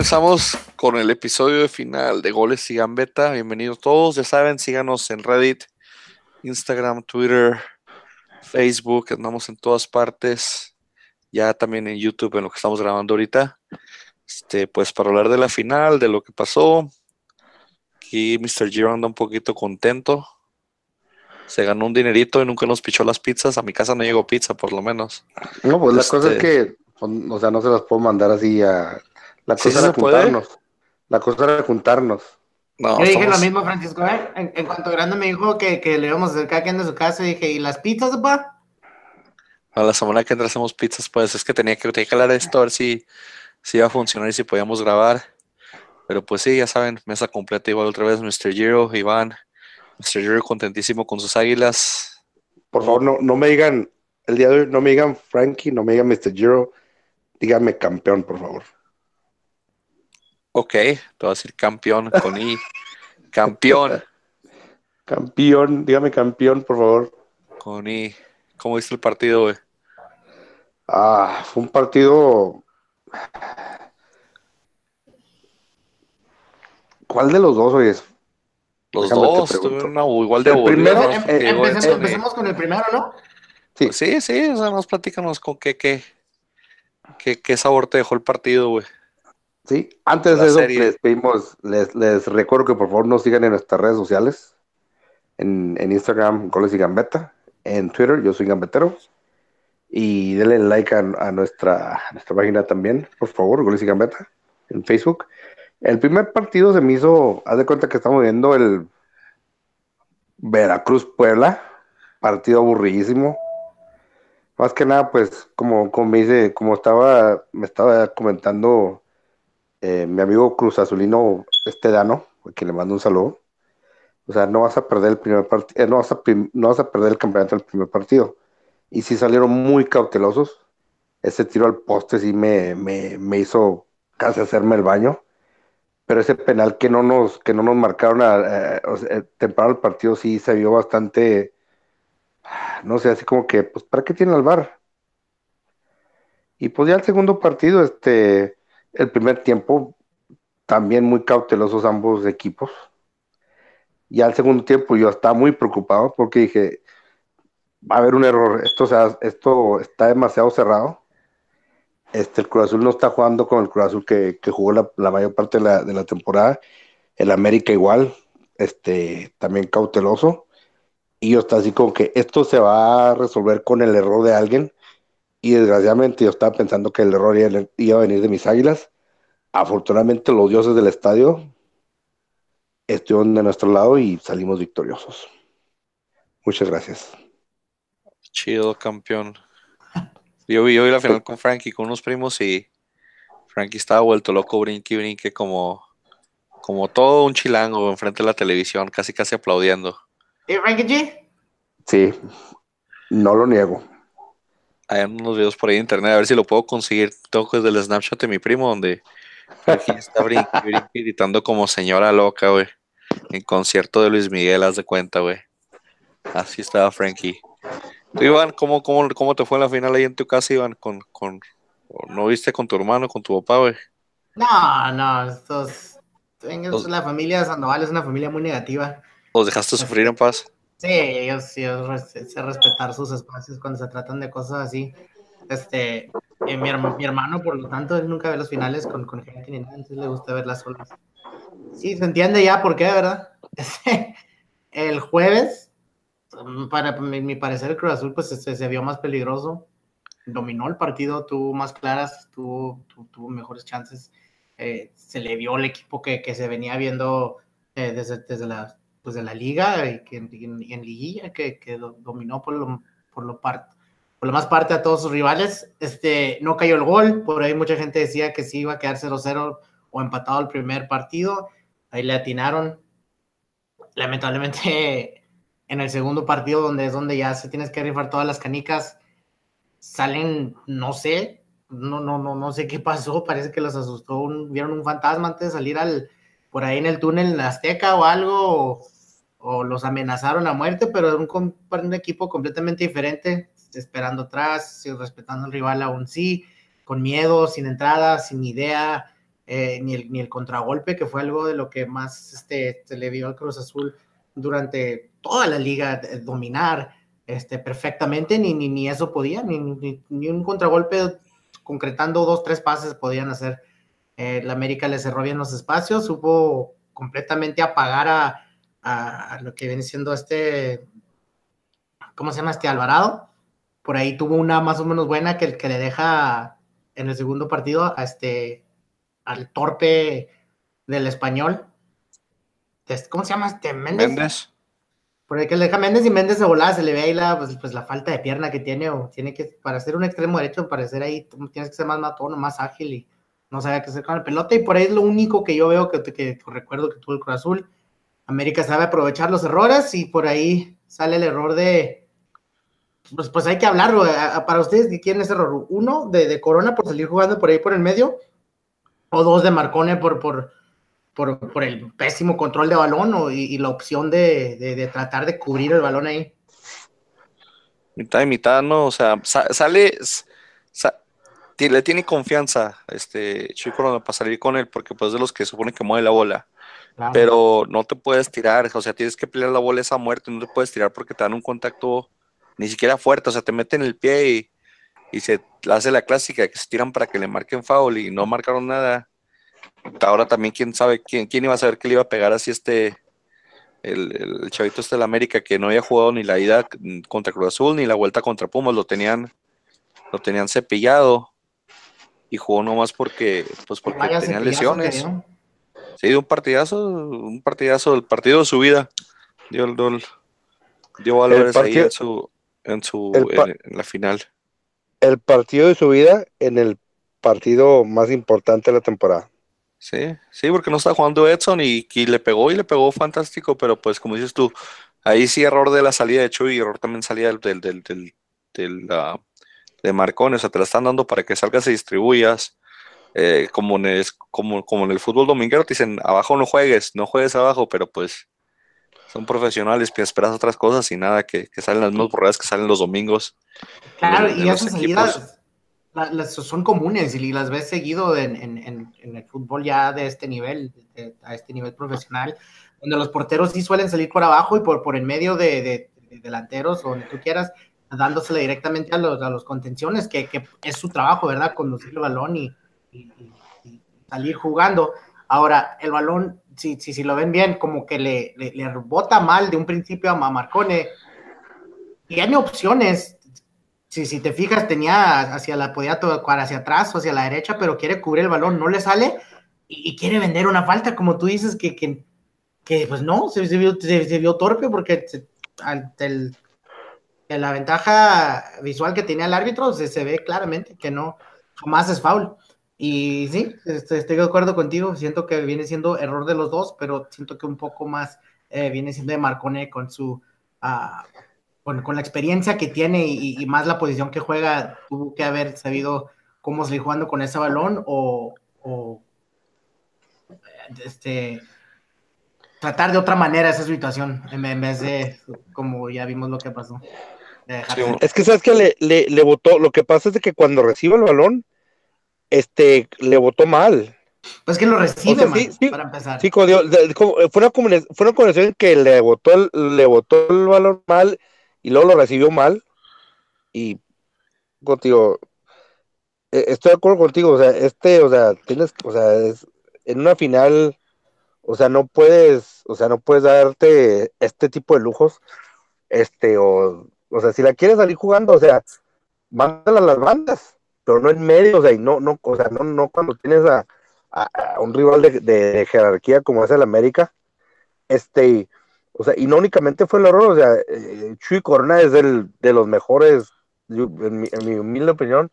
comenzamos con el episodio de final de Goles y Gambeta. Bienvenidos todos. Ya saben, síganos en Reddit, Instagram, Twitter, Facebook. Andamos en todas partes. Ya también en YouTube, en lo que estamos grabando ahorita. Este, pues para hablar de la final, de lo que pasó. Aquí Mr. Giro anda un poquito contento. Se ganó un dinerito y nunca nos pichó las pizzas. A mi casa no llegó pizza, por lo menos. No, pues la cosa es este que, o sea, no se las puedo mandar así a la cosa era juntarnos. La cosa era juntarnos. Yo dije lo mismo, Francisco. ¿eh? En, cuanto Grande me dijo que, que le íbamos a acercar aquí en su casa, dije, ¿y las pizzas, papá? A la semana que entra hacemos pizzas, pues es que tenía que, tenía que hablar de esto, a ver si, si iba a funcionar y si podíamos grabar. Pero pues sí, ya saben, mesa completa igual otra vez, Mr. Giro, Iván. Mr. Giro contentísimo con sus águilas. Por favor, no, no me digan, el día de hoy, no me digan Frankie, no me digan Mr. Giro, dígame campeón, por favor. Ok, te voy a decir campeón con I. Campeón. campeón, dígame campeón, por favor. Con I. ¿Cómo viste el partido, güey? Ah, fue un partido. ¿Cuál de los dos, oye? Los dos tuvieron una igual de primero, em, empecemos, con el primero, ¿no? Sí, pues sí, sí, o sea, nos platícanos con qué, qué, qué, qué sabor te dejó el partido, güey. Sí, antes de eso les pedimos, les, les, recuerdo que por favor nos sigan en nuestras redes sociales, en, Instagram, Goles y Gambeta, en Twitter, yo soy Gambetero, y denle like a, nuestra, nuestra página también, por favor, Goles y Gambeta, en Facebook. El primer partido se me hizo, haz de cuenta que estamos viendo el Veracruz-Puebla, partido aburridísimo. Más que nada, pues, como, como me dice, como estaba, me estaba comentando eh, mi amigo Cruz Azulino Estedano, a quien le mando un saludo. O sea, no vas a perder el primer partido, eh, no, vas a no vas a perder el campeonato del primer partido. Y sí salieron muy cautelosos. Ese tiro al poste sí me, me, hizo casi hacerme el baño. Pero ese penal que no nos, que no nos marcaron a, eh, temprano el partido sí se vio bastante, no sé, así como que, pues, ¿para qué tiene el bar? Y pues ya el segundo partido, este, el primer tiempo, también muy cautelosos ambos equipos. Y al segundo tiempo yo estaba muy preocupado porque dije, va a haber un error, esto, esto está demasiado cerrado. Este, el Cruz Azul no está jugando con el Cruz Azul que, jugó la, mayor parte de la, de la, temporada. El América igual, este, también cauteloso. Y yo estaba así como que esto se va a resolver con el error de alguien y desgraciadamente yo estaba pensando que el error iba a venir de mis águilas. Afortunadamente los dioses del estadio estuvieron de nuestro lado y salimos victoriosos. Muchas gracias. Chido, campeón. Yo vi hoy la final con Frankie, con unos primos y Frankie estaba vuelto loco, brinque, brinque, como, como todo un chilango enfrente de la televisión, casi casi aplaudiendo. ¿Y Frankie G? Sí, no lo niego hay unos videos por ahí en internet, a ver si lo puedo conseguir. Tengo desde el Snapchat de mi primo, donde Frankie está gritando como señora loca, güey. En concierto de Luis Miguel, haz de cuenta, güey. Así estaba Frankie. Tú, Iván, ¿cómo, cómo, cómo te fue en la final ahí en tu casa, Iván? Con, con, ¿No viste con tu hermano, con tu papá, güey? No, no, estos... La familia Sandoval es una familia muy negativa. ¿Los dejaste sufrir en paz? Sí, ellos sí, sé respetar sus espacios cuando se tratan de cosas así. Este, eh, mi, mi, hermano, por lo tanto, él nunca ve los finales con, con gente ni nada, entonces le gusta ver las solas. Sí, se entiende ya por qué, ¿verdad? el jueves, para mi, parecer, el Cruz Azul pues se, se, vio más peligroso, dominó el partido, tuvo más claras, tuvo, tuvo, mejores chances. Eh, se le vio el equipo que, que se venía viendo eh, desde, desde la pues de la liga y, que, en, liguilla que, que, dominó por lo, por lo parte por lo más parte a todos sus rivales. Este, no cayó el gol, por ahí mucha gente decía que sí iba a quedar 0-0 o empatado el primer partido. Ahí le atinaron. Lamentablemente, en el segundo partido, donde es donde ya se tienes que rifar todas las canicas, salen, no sé, no, no, no, no sé qué pasó, parece que los asustó, vieron un fantasma antes de salir al, por ahí en el túnel en Azteca o algo, los amenazaron a muerte, pero era un, equipo completamente diferente, esperando atrás, respetando al rival aún sí, con miedo, sin entrada, sin idea, eh, ni, el, ni el contragolpe, que fue algo de lo que más este, se le vio al Cruz Azul durante toda la liga dominar este, perfectamente, ni, ni, ni eso podía, ni, ni, un contragolpe concretando dos, tres pases podían hacer. Eh, la América le cerró bien los espacios, supo completamente apagar a, a, lo que viene siendo este, ¿cómo se llama? Este Alvarado. Por ahí tuvo una más o menos buena que, que le deja en el segundo partido a este, al torpe del español. ¿Cómo se llama este Méndez? Méndez. Por el que le deja Méndez y Méndez de volada se le ve ahí la, pues, pues, la falta de pierna que tiene, o tiene que, para ser un extremo derecho, para ser ahí, tienes que ser más matón, más ágil y no sabe qué hacer con la pelota. Y por ahí es lo único que yo veo que, que, recuerdo que tuvo el Cruz Azul. América sabe aprovechar los errores y por ahí sale el error de. Pues, pues hay que hablarlo. Para ustedes, ¿quién es error? ¿Uno de, de Corona por salir jugando por ahí por el medio? ¿O dos de Marcone por, por, por, el pésimo control de balón o, y, la opción de, tratar de cubrir el balón ahí. Mitad y mitad, ¿no? O sea, sale, le tiene confianza este Chico para salir con él, porque pues de los que supone que mueve la bola. Pero no te puedes tirar, o sea, tienes que pelear la bola esa muerte, no te puedes tirar porque te dan un contacto ni siquiera fuerte, o sea, te meten el pie y, y se hace la clásica que se tiran para que le marquen foul y no marcaron nada. Ahora también quién sabe quién, quién iba a saber que le iba a pegar así este el, el chavito este de la América que no había jugado ni la ida contra Cruz Azul ni la vuelta contra Pumas, lo tenían lo tenían cepillado y jugó nomás porque pues porque tenían lesiones. Sí, un partidazo, un partidazo, el partido de su vida. Dio, el dio valores ahí en su en su en la final. El partido de su vida en el partido más importante de la temporada. Sí, sí, porque no está jugando Edson y, le pegó y le pegó fantástico, pero pues como dices tú, ahí sí error de la salida de Chuy y error también salida del, del, del, del, de Marcón, o sea, te la están dando para que salgas y distribuyas. Eh, como, en el, como, como en el fútbol dominguero te dicen, abajo no juegues, no juegues abajo, pero pues son profesionales, que esperas otras cosas y nada, que, que salen las mismas borradas que salen los domingos. Claro, y esas salidas son comunes y las ves seguido en, el fútbol ya de este nivel, a este nivel profesional, donde los porteros sí suelen salir por abajo y por, por en medio de, delanteros o donde tú quieras, dándosele directamente a los, a los contenciones, que, es su trabajo, ¿verdad? Conducir el balón y, salir jugando. Ahora, el balón, si, si, lo ven bien, como que le, le, le bota mal de un principio a Marcone. Hay opciones, si, si te fijas, tenía hacia la, podía tocar hacia atrás o hacia la derecha, pero quiere cubrir el balón, no le sale y, quiere vender una falta, como tú dices, que, que, que pues no, se, se, vio, torpe porque el, la ventaja visual que tenía el árbitro se, se ve claramente que no, jamás es foul. Y sí, estoy, de acuerdo contigo, siento que viene siendo error de los dos, pero siento que un poco más eh, viene siendo de Marcone con su... Uh, con, la experiencia que tiene y, más la posición que juega, tuvo que haber sabido cómo seguir jugando con ese balón o, este, tratar de otra manera esa situación en, vez de como ya vimos lo que pasó. es que sabes que le, le, le botó, lo que pasa es que cuando recibe el balón, este, le votó mal. Pues que lo recibe, para empezar. Sí, fue, una fue una combinación que le botó, le botó el balón mal y luego lo recibió mal y contigo e, estoy de acuerdo contigo, o sea, este, o sea, tienes, o sea, es, en una final, o sea, no puedes, o sea, no puedes darte este tipo de lujos, este, o, o sea, si la quieres salir jugando, o sea, mándala a las bandas, pero no en medio, o sea, y no, no, o sea, no, no cuando tienes a, un rival de, de, jerarquía como es el América, este, o sea, y no únicamente fue el error, o sea, eh, Chuy Corona es del, de los mejores, en, mi, humilde opinión,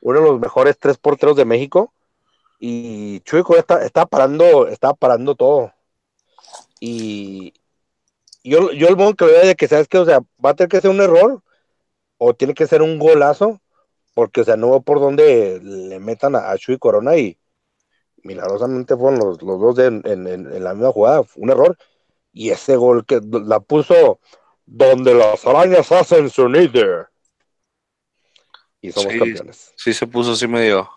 uno de los mejores tres porteros de México. Y Chuy Corona está, parando, está parando todo. Y yo, yo el modo que veo de que, ¿sabes que O sea, va a tener que ser un error o tiene que ser un golazo, porque, o sea, no veo por dónde le metan a, Chuy Corona y milagrosamente fueron los, los dos en, en, la misma jugada, un error y ese gol que la puso donde las arañas hacen su nido. Y somos campeones. Sí, se puso así medio,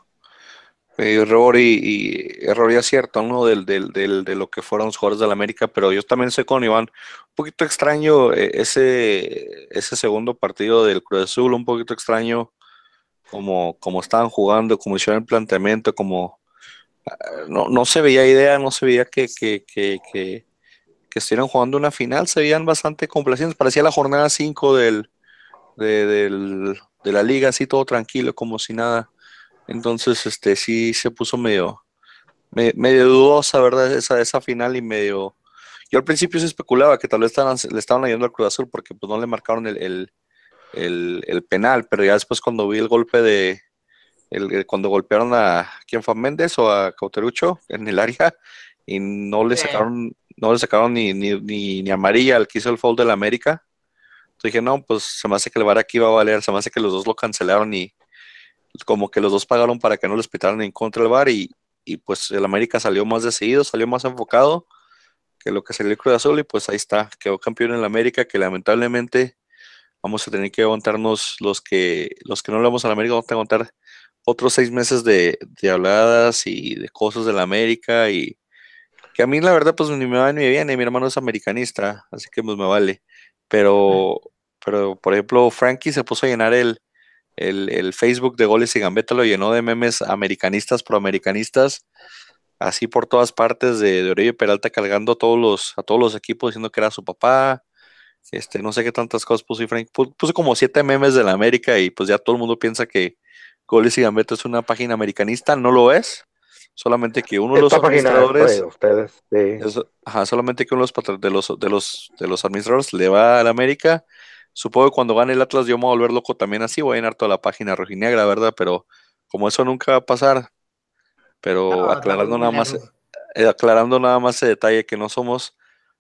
error y, error y acierto, ¿no? Del, del, del, de lo que fueron los jugadores de la América, pero yo también sé con Iván, un poquito extraño eh, ese, ese segundo partido del Cruz Azul, un poquito extraño como, como estaban jugando, como hicieron el planteamiento, como ah, no, no se veía idea, no se veía que, que, que, estuvieran jugando una final, se veían bastante complacientes, parecía la jornada 5 del, de, del, de la liga, así todo tranquilo, como si nada entonces, este, sí se puso medio, medio dudosa, ¿verdad? Esa, esa final y medio... Yo al principio se especulaba que tal vez estaban, le estaban ayudando al Cruz Azul porque pues no le marcaron el, penal, pero ya después cuando vi el golpe de, el, cuando golpearon a quién fue Méndez o a Cauterucho en el área y no le sacaron, no le sacaron ni, ni, ni, ni amarilla al que hizo el foul de la América. Entonces dije, no, pues se me hace que el VAR aquí va a valer, se me hace que los dos lo cancelaron y, como que los dos pagaron para que no les pitaran en contra del bar y, pues el América salió más decidido, salió más enfocado que lo que salió el Cruz Azul y pues ahí está, quedó campeón en el América que lamentablemente vamos a tener que aguantarnos los que los que no le vamos a la América, vamos a aguantar otros seis meses de, habladas y de cosas de la América y que a mí la verdad pues ni me va ni me viene, mi hermano es americanista, así que pues me vale, pero, pero por ejemplo Frankie se puso a llenar el, el, Facebook de Goles y Gambetta lo llenó de memes americanistas, proamericanistas, así por todas partes de, de Orello Peralta cargando a todos los, a todos los equipos diciendo que era su papá. Este, no sé qué tantas cosas puso y Frank. Puso como siete memes de la América y pues ya todo el mundo piensa que Goles y Gambetta es una página americanista, no lo es. Solamente que uno de los administradores. Ustedes, solamente que uno de los, de los, de los, de los administradores le va a la América Supongo que cuando gane el Atlas yo me voy a volver loco también así, voy a llenar toda la página rojinegra, ¿verdad? Pero como eso nunca va a pasar, pero aclarando nada más, eh, aclarando nada más ese detalle que no somos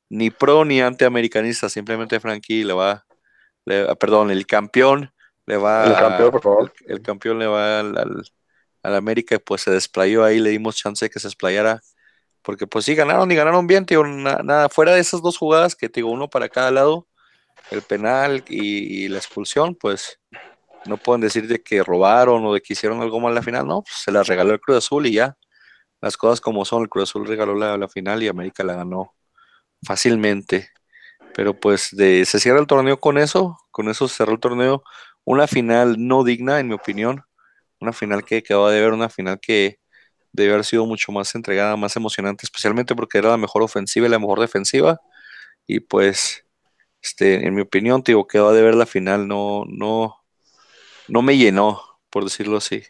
ni pro ni antiamericanistas, simplemente Frankie le va, le, perdón, el campeón le va el campeón, por favor. El, campeón le va al, al, América y pues se desplayó ahí, le dimos chance de que se desplayara, porque pues sí, ganaron y ganaron bien, tío, nada, fuera de esas dos jugadas que digo, uno para cada lado, el penal y, la expulsión, pues no pueden decir de que robaron o de que hicieron algo mal la final, no, pues se la regaló el Cruz Azul y ya. Las cosas como son, el Cruz Azul regaló la, final y América la ganó fácilmente. Pero pues de, se cierra el torneo con eso, con eso se cerró el torneo. Una final no digna, en mi opinión. Una final que quedaba de ver, una final que debe haber sido mucho más entregada, más emocionante, especialmente porque era la mejor ofensiva y la mejor defensiva. Y pues este, en mi opinión, te digo, quedó de ver la final, no, no, no me llenó, por decirlo así.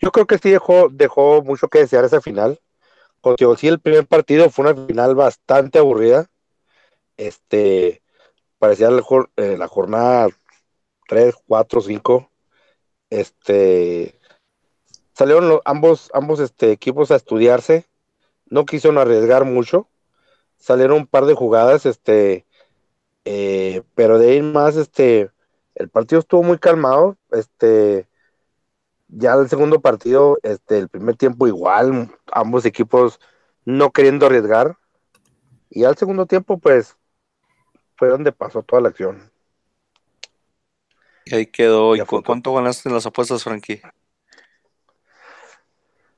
Yo creo que sí dejó, dejó mucho que desear esa final. Contigo, sí, el primer partido fue una final bastante aburrida. Este, parecía la, eh, jornada 3, 4, 5. Este, salieron ambos, ambos este, equipos a estudiarse. No quisieron arriesgar mucho. Salieron un par de jugadas, este, eh, pero de ahí más, este, el partido estuvo muy calmado. Este, ya el segundo partido, este, el primer tiempo igual, ambos equipos no queriendo arriesgar. Y al segundo tiempo, pues, fue donde pasó toda la acción. Y ahí quedó. ¿Y cuánto ganaste en las apuestas, Frankie?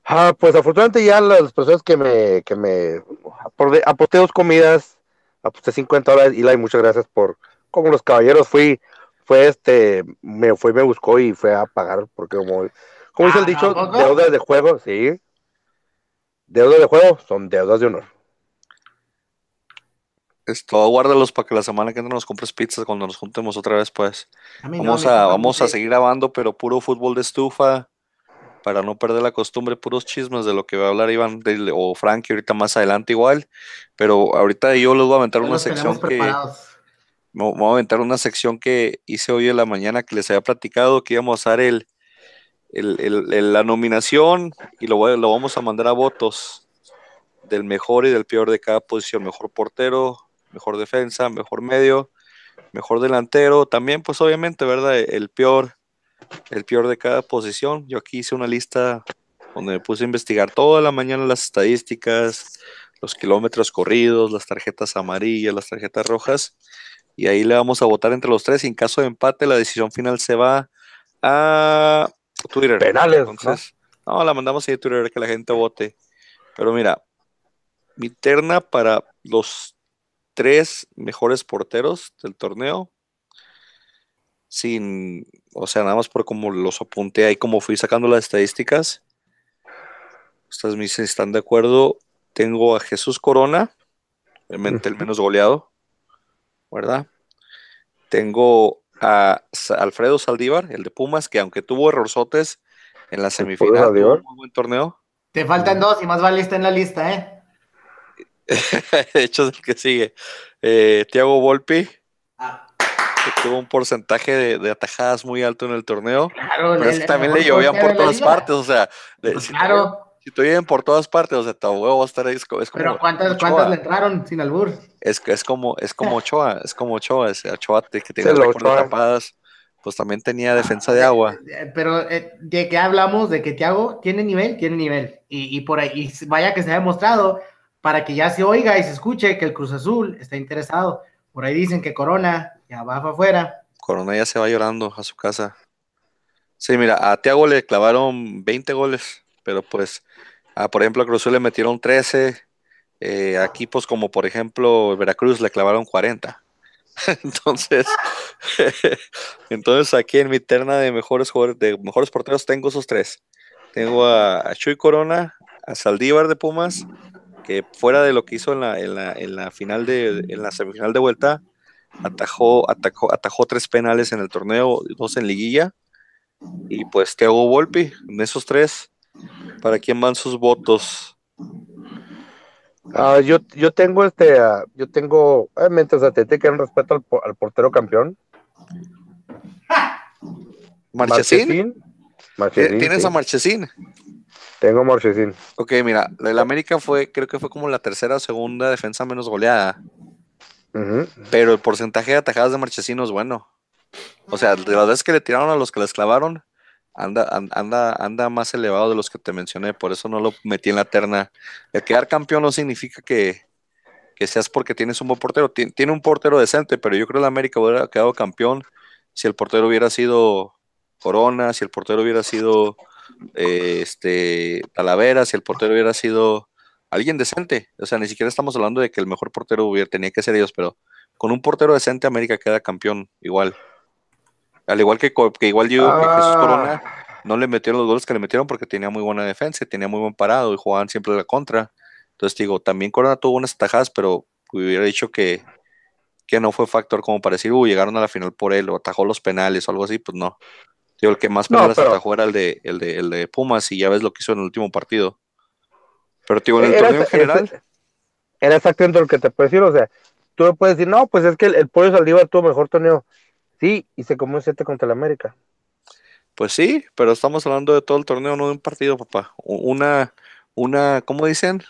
Ah, pues afortunadamente ya las personas que me, que me aposté dos comidas, aposté 50 dólares y muchas gracias por, como los caballeros fui, fue este, me fue, me buscó y fue a pagar, porque como, como dice el ah, dicho, deudas de juego, sí, deudas de juego son deudas de honor. Esto, guárdalos para que la semana que entra nos compres pizzas cuando nos juntemos otra vez, pues. vamos a, vamos a seguir grabando, pero puro fútbol de estufa, para no perder la costumbre, puros chismes de lo que va a hablar Iván o Frankie ahorita más adelante igual, pero ahorita yo les voy a aventar una sección que... Me voy a aventar una sección que hice hoy en la mañana que les había platicado que íbamos a dar el, la nominación y lo, lo vamos a mandar a votos del mejor y del peor de cada posición, mejor portero, mejor defensa, mejor medio, mejor delantero, también pues obviamente, ¿verdad? El peor el peor de cada posición. Yo aquí hice una lista donde me puse a investigar toda la mañana las estadísticas, los kilómetros corridos, las tarjetas amarillas, las tarjetas rojas. Y ahí le vamos a votar entre los tres. Y en caso de empate, la decisión final se va a Twitter. Penales. Entonces, No, la mandamos ahí a Twitter que la gente vote. Pero mira, mi terna para los tres mejores porteros del torneo, sin, o sea, nada más por como los apunté ahí, como fui sacando las estadísticas. Ustedes me dicen están de acuerdo. Tengo a Jesús Corona, obviamente el menos goleado, ¿verdad? Tengo a Alfredo Saldívar, el de Pumas, que aunque tuvo errorzotes en la semifinal, tuvo un muy buen torneo. Te faltan dos y más vale estar en la lista, ¿eh? de hecho, es el que sigue. Eh, Tiago Volpi, ah. que tuvo un porcentaje de, atajadas muy alto en el torneo. Claro, pero es que también le llovían por todas partes, o sea, claro. Si te llueven por todas partes, o sea, tu huevo va a estar ahí. Es, como, pero ¿cuántas, ¿cuántas le entraron sin albur? Es, es como, es como Ochoa, es como Ochoa, ese Ochoa que tiene las tapadas, pues también tenía defensa de agua. Eh, pero, eh, ¿de qué hablamos? De que Tiago tiene nivel, tiene nivel. Y, y por ahí, y vaya que se ha demostrado para que ya se oiga y se escuche que el Cruz Azul está interesado. Por ahí dicen que Corona ya va para afuera. Corona ya se va llorando a su casa. Sí, mira, a Tiago le clavaron 20 goles, pero pues, por ejemplo, a Cruz le metieron 13. Eh, a equipos como, por ejemplo, Veracruz le clavaron 40. entonces, entonces aquí en mi terna de mejores jugadores, de mejores porteros tengo esos tres. Tengo a Chuy Corona, a Saldívar de Pumas que fuera de lo que hizo en la final de, en la semifinal de vuelta, atajó, atajó, atajó tres penales en el torneo, dos en liguilla, y pues Thiago Volpi, en esos tres, ¿para quién van sus votos? Ah, yo, yo tengo este, uh, yo tengo, obviamente, o sea, te, te quiero respeto al, al, portero campeón. Marchesín. Marchesín. ¿Tienes a Marchesín? Tengo Marchesín. Ok, mira, el América fue, creo que fue como la tercera o segunda defensa menos goleada. Pero el porcentaje de atajadas de Marchesín es bueno. O sea, de las veces que le tiraron a los que les clavaron, anda, anda, anda más elevado de los que te mencioné, por eso no lo metí en la terna. El quedar campeón no significa que, seas porque tienes un buen portero. tiene un portero decente, pero yo creo que el América hubiera quedado campeón si el portero hubiera sido Corona, si el portero hubiera sido eh, este, Talavera, si el portero hubiera sido alguien decente. O sea, ni siquiera estamos hablando de que el mejor portero hubiera, tenía que ser ellos, pero con un portero decente América queda campeón igual. Al igual que, que igual yo que Jesús ah. Corona no le metieron los goles que le metieron porque tenía muy buena defensa, tenía muy buen parado y jugaban siempre la contra. Entonces digo, también Corona tuvo unas tajadas, pero hubiera dicho que, que no fue factor como para decir, uy, llegaron a la final por él o atajó los penales o algo así, pues no el que más penales atajó era el de, el, de, el de Pumas y ya ves lo que hizo en el último partido. Pero digo, en el torneo en general. Era exactamente lo que te puedo decir, o sea, tú me puedes decir, no, pues es que el, el Pollo Saldívar tuvo mejor torneo. Sí, y se comió 7 contra el América. Pues sí, pero estamos hablando de todo el torneo, no de un partido, papá. Una, una, ¿cómo dicen?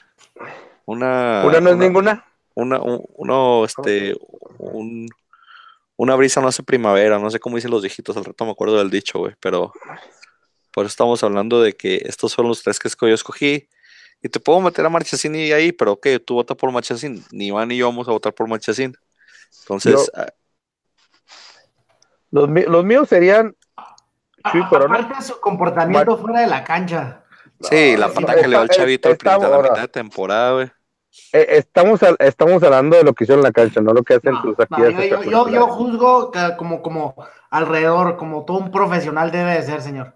Una. ¿Una no es ninguna? Una, uno, este, un, una brisa no hace primavera, no sé cómo dicen los viejitos, al rato me acuerdo del dicho, güey, pero por eso estamos hablando de que estos son los tres que yo escogí. Y te puedo meter a Marchesín y ahí, pero ok, tú votas por Marchesín. Ni Iván ni yo vamos a votar por Marchesín. Entonces. Ah, los, míos serían. Aparte su comportamiento fuera de la cancha. Sí, la pata que le dio al chavito al la mitad de temporada, güey. Eh, estamos, estamos hablando de lo que hicieron en la cancha, no lo que hacen tus aquí. yo, yo, juzgo como, como alrededor, como todo un profesional debe de ser, señor.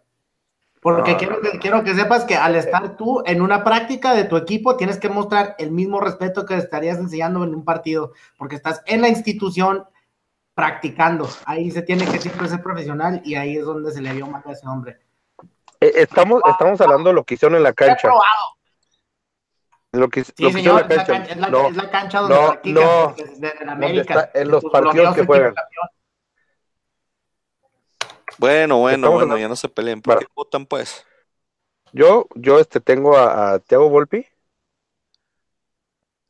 Porque quiero, que, quiero que sepas que al estar tú en una práctica de tu equipo, tienes que mostrar el mismo respeto que estarías enseñando en un partido, porque estás en la institución practicando. Ahí se tiene que siempre ser profesional y ahí es donde se le vio mal a ese hombre. Eh, estamos, estamos hablando de lo que hicieron en la cancha. Lo que, sí, señor, es, la cancha, es, la, no, es la cancha donde no, no, de, América. en los partidos que juegan. Bueno, bueno, bueno, ya no se peleen. ¿Por qué votan, pues? Yo, yo este, tengo a, a Thiago Volpi,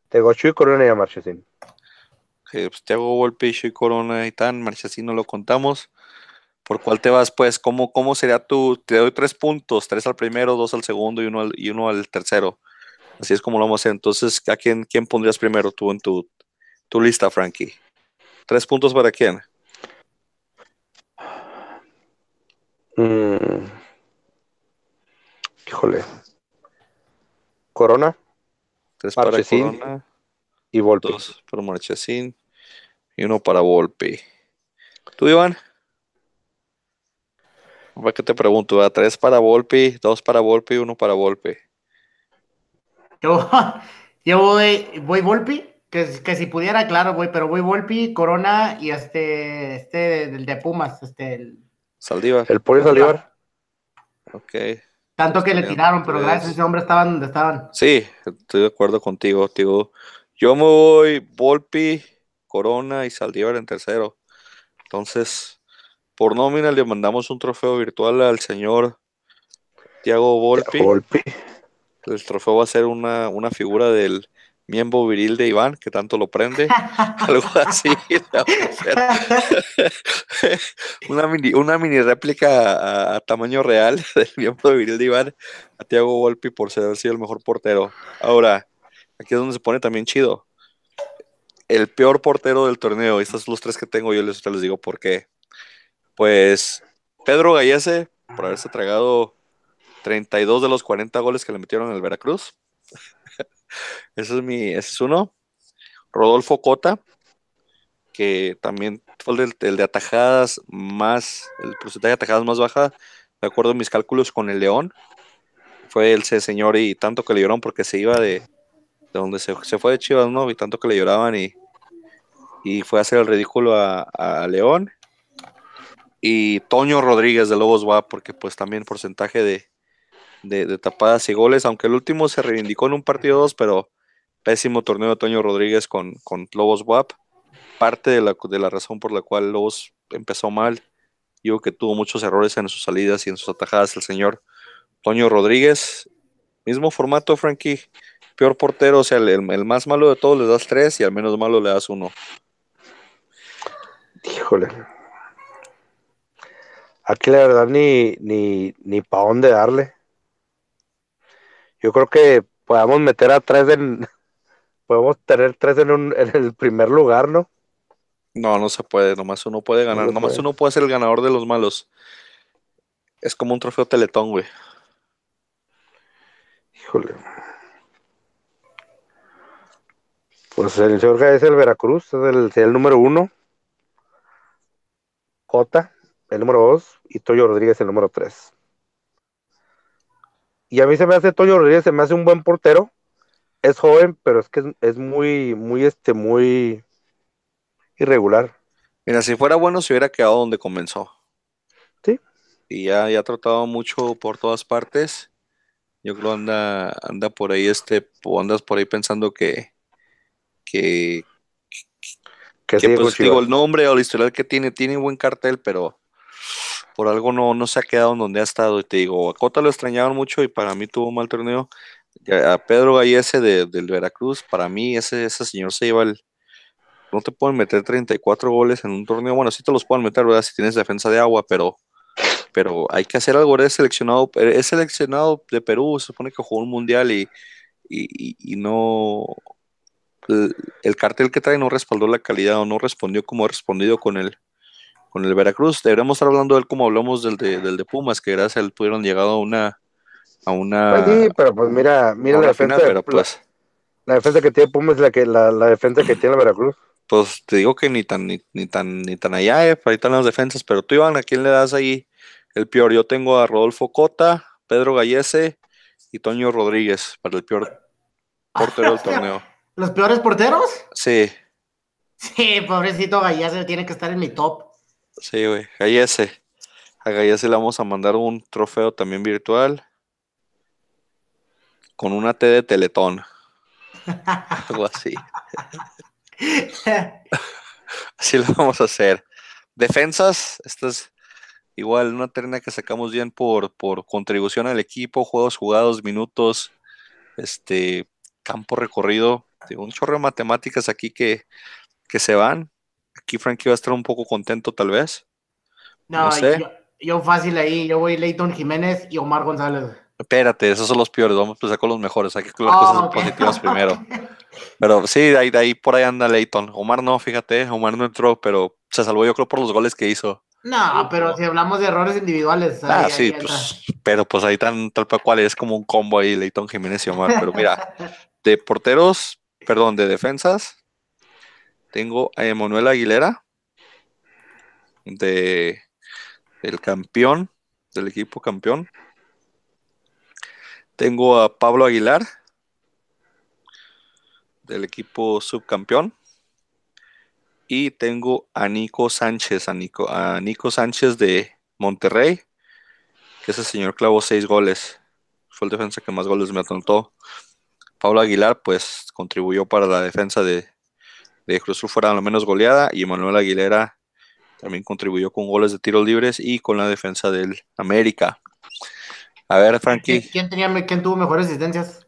tengo a Chuy Corona y a Marchesín. Okay, pues Thiago Volpi, Chuy Corona y tan, Marchesín no lo contamos. ¿Por cuál te vas, pues? ¿Cómo, cómo sería tu? Te doy tres puntos, tres al primero, dos al segundo y uno al, y uno al tercero. Así es como lo vamos a hacer. Entonces, ¿a quién, quién pondrías primero tú en tu, tu lista, Frankie? ¿Tres puntos para quién? Mm. Híjole. Corona Tres para. Corona, y Volpi. dos para Marchesín y uno para Volpi. ¿Tú, Iván? ¿Para qué te pregunto? ¿verdad? Tres para Volpi, dos para Volpi y uno para Volpi. Yo, yo voy, voy Volpi, que, que si pudiera, claro, voy, pero voy Volpi, Corona y este, este del de Pumas, este, el- Saldívar. El pollo Saldívar. Ok. tanto que le tiraron, pero gracias a ese hombre estaban donde estaban. Sí, estoy de acuerdo contigo, tío. Yo me voy Volpi, Corona y Saldívar en tercero. Entonces, por nómina le mandamos un trofeo virtual al señor Tiago Volpi. Volpi. El trofeo va a ser una, una figura del miembro viril de Iván, que tanto lo prende. Algo así. una, mini, una mini réplica a, a tamaño real del miembro viril de Iván a Tiago Volpi por ser sido el mejor portero. Ahora, aquí es donde se pone también chido. El peor portero del torneo, estos son los tres que tengo, yo les, les digo por qué. Pues Pedro Gallese, por haberse tragado 32 de los 40 goles que le metieron en el Veracruz. ese es mi, ese es uno. Rodolfo Cota, que también fue el, el de atajadas más, el porcentaje de atajadas más baja, de acuerdo a mis cálculos con el León. Fue ese señor y tanto que le lloraron porque se iba de, de donde se, se fue de Chivas, ¿no? Y tanto que le lloraban y, y fue a hacer el ridículo a, León. Y Toño Rodríguez de Lobos va porque pues también porcentaje de, de, tapadas y goles, aunque el último se reivindicó en un partido 2, pero pésimo torneo de Toño Rodríguez con, con Lobos WAP. Parte de la, de la razón por la cual Lobos empezó mal, digo que tuvo muchos errores en sus salidas y en sus atajadas el señor Toño Rodríguez. Mismo formato, Frankie. Peor portero, o sea, el, el más malo de todos le das tres y al menos malo le das uno. Híjole. Aquí la verdad ni, ni, ni para dónde darle. Yo creo que podamos meter a tres en. Podemos tener tres en, un, en el primer lugar, ¿no? No, no se puede, nomás uno puede ganar, se nomás puede. uno puede ser el ganador de los malos. Es como un trofeo teletón, güey. Híjole. Pues el señor Gaez es el Veracruz, es el, el número uno. Cota, el número dos. Y Toyo Rodríguez, el número tres. Y a mí se me hace Toyo Rodríguez, se me hace un buen portero. Es joven, pero es que es, es muy, muy, este, muy irregular. Mira, si fuera bueno, se hubiera quedado donde comenzó. Sí. Y ya, ya ha tratado mucho por todas partes. Yo creo anda, anda por ahí, este, o andas por ahí pensando que, que, Que que pues digo, el nombre o la historial que tiene, tiene buen cartel, pero por algo no, no se ha quedado en donde ha estado. Y te digo, a Cota lo extrañaban mucho y para mí tuvo un mal torneo. A Pedro Gallese de, del Veracruz, para mí ese, ese señor se lleva el... No te pueden meter 34 goles en un torneo. Bueno, sí te los pueden meter, ¿verdad? Si tienes defensa de agua, pero, pero hay que hacer algo. Eres seleccionado, es seleccionado de Perú, se supone que jugó un mundial y, y, y- y no... El, el cartel que trae no respaldó la calidad o no respondió como ha respondido con el, con el Veracruz. Deberíamos estar hablando de él como hablamos del de, del de Pumas, que gracias a él pudieron llegado a una a una, Pues sí, pero pues mira, mira la defensa, final, de- pero pues, la, la defensa que tiene Pumas es la que la, la defensa que tiene el Veracruz. pues te digo que ni tan ni, ni tan ni tan allá, eh, ahí están las defensas, pero tú Iván, ¿a quién le das ahí el peor? Yo tengo a Rodolfo Cota, Pedro Gallese y Toño Rodríguez para el peor portero del torneo. ¿Los peores porteros? Sí, Sí, pobrecito Gallese tiene que estar en mi top. sí, güey, Gallese. A Gallese le vamos a mandar un trofeo también virtual con una T de Teletón, algo así. Así lo vamos a hacer. Defensas, esta es igual una terna que sacamos bien por, por contribución al equipo, juegos jugados, minutos, este campo recorrido. Digo, un chorro de matemáticas aquí que, que se van. Aquí Frankie va a estar un poco contento tal vez. No, No sé. yo, yo fácil ahí, yo voy Leighton Jiménez y Omar González. Espérate, esos son los peores, vamos a empezar con los mejores, hay que las Ah, cosas positivas primero. Pero sí, de ahí, de ahí por ahí anda Leighton. Omar no, fíjate, Omar no entró, pero se salvó yo creo por los goles que hizo. No, pero si hablamos de errores individuales. Ah, ahí- sí, ahí pues pero pues ahí tan tal cual es como un combo ahí, Leighton Jiménez y Omar. Pero mira, de porteros, perdón, de defensas, tengo a Emanuel Aguilera, de el campeón, del equipo campeón. Tengo a Pablo Aguilar, del equipo subcampeón. Y tengo a Nico Sánchez, a Nico, a Nico Sánchez de Monterrey, que ese señor clavó seis goles. Fue el defensa que más goles me atontó. Pablo Aguilar, pues, contribuyó para la defensa de, de Cruz Azul fuera lo menos goleada. Y Manuel Aguilera también contribuyó con goles de tiros libres y con la defensa del América. A ver, Frankie. ¿Quién, tenía, quién tuvo mejores asistencias?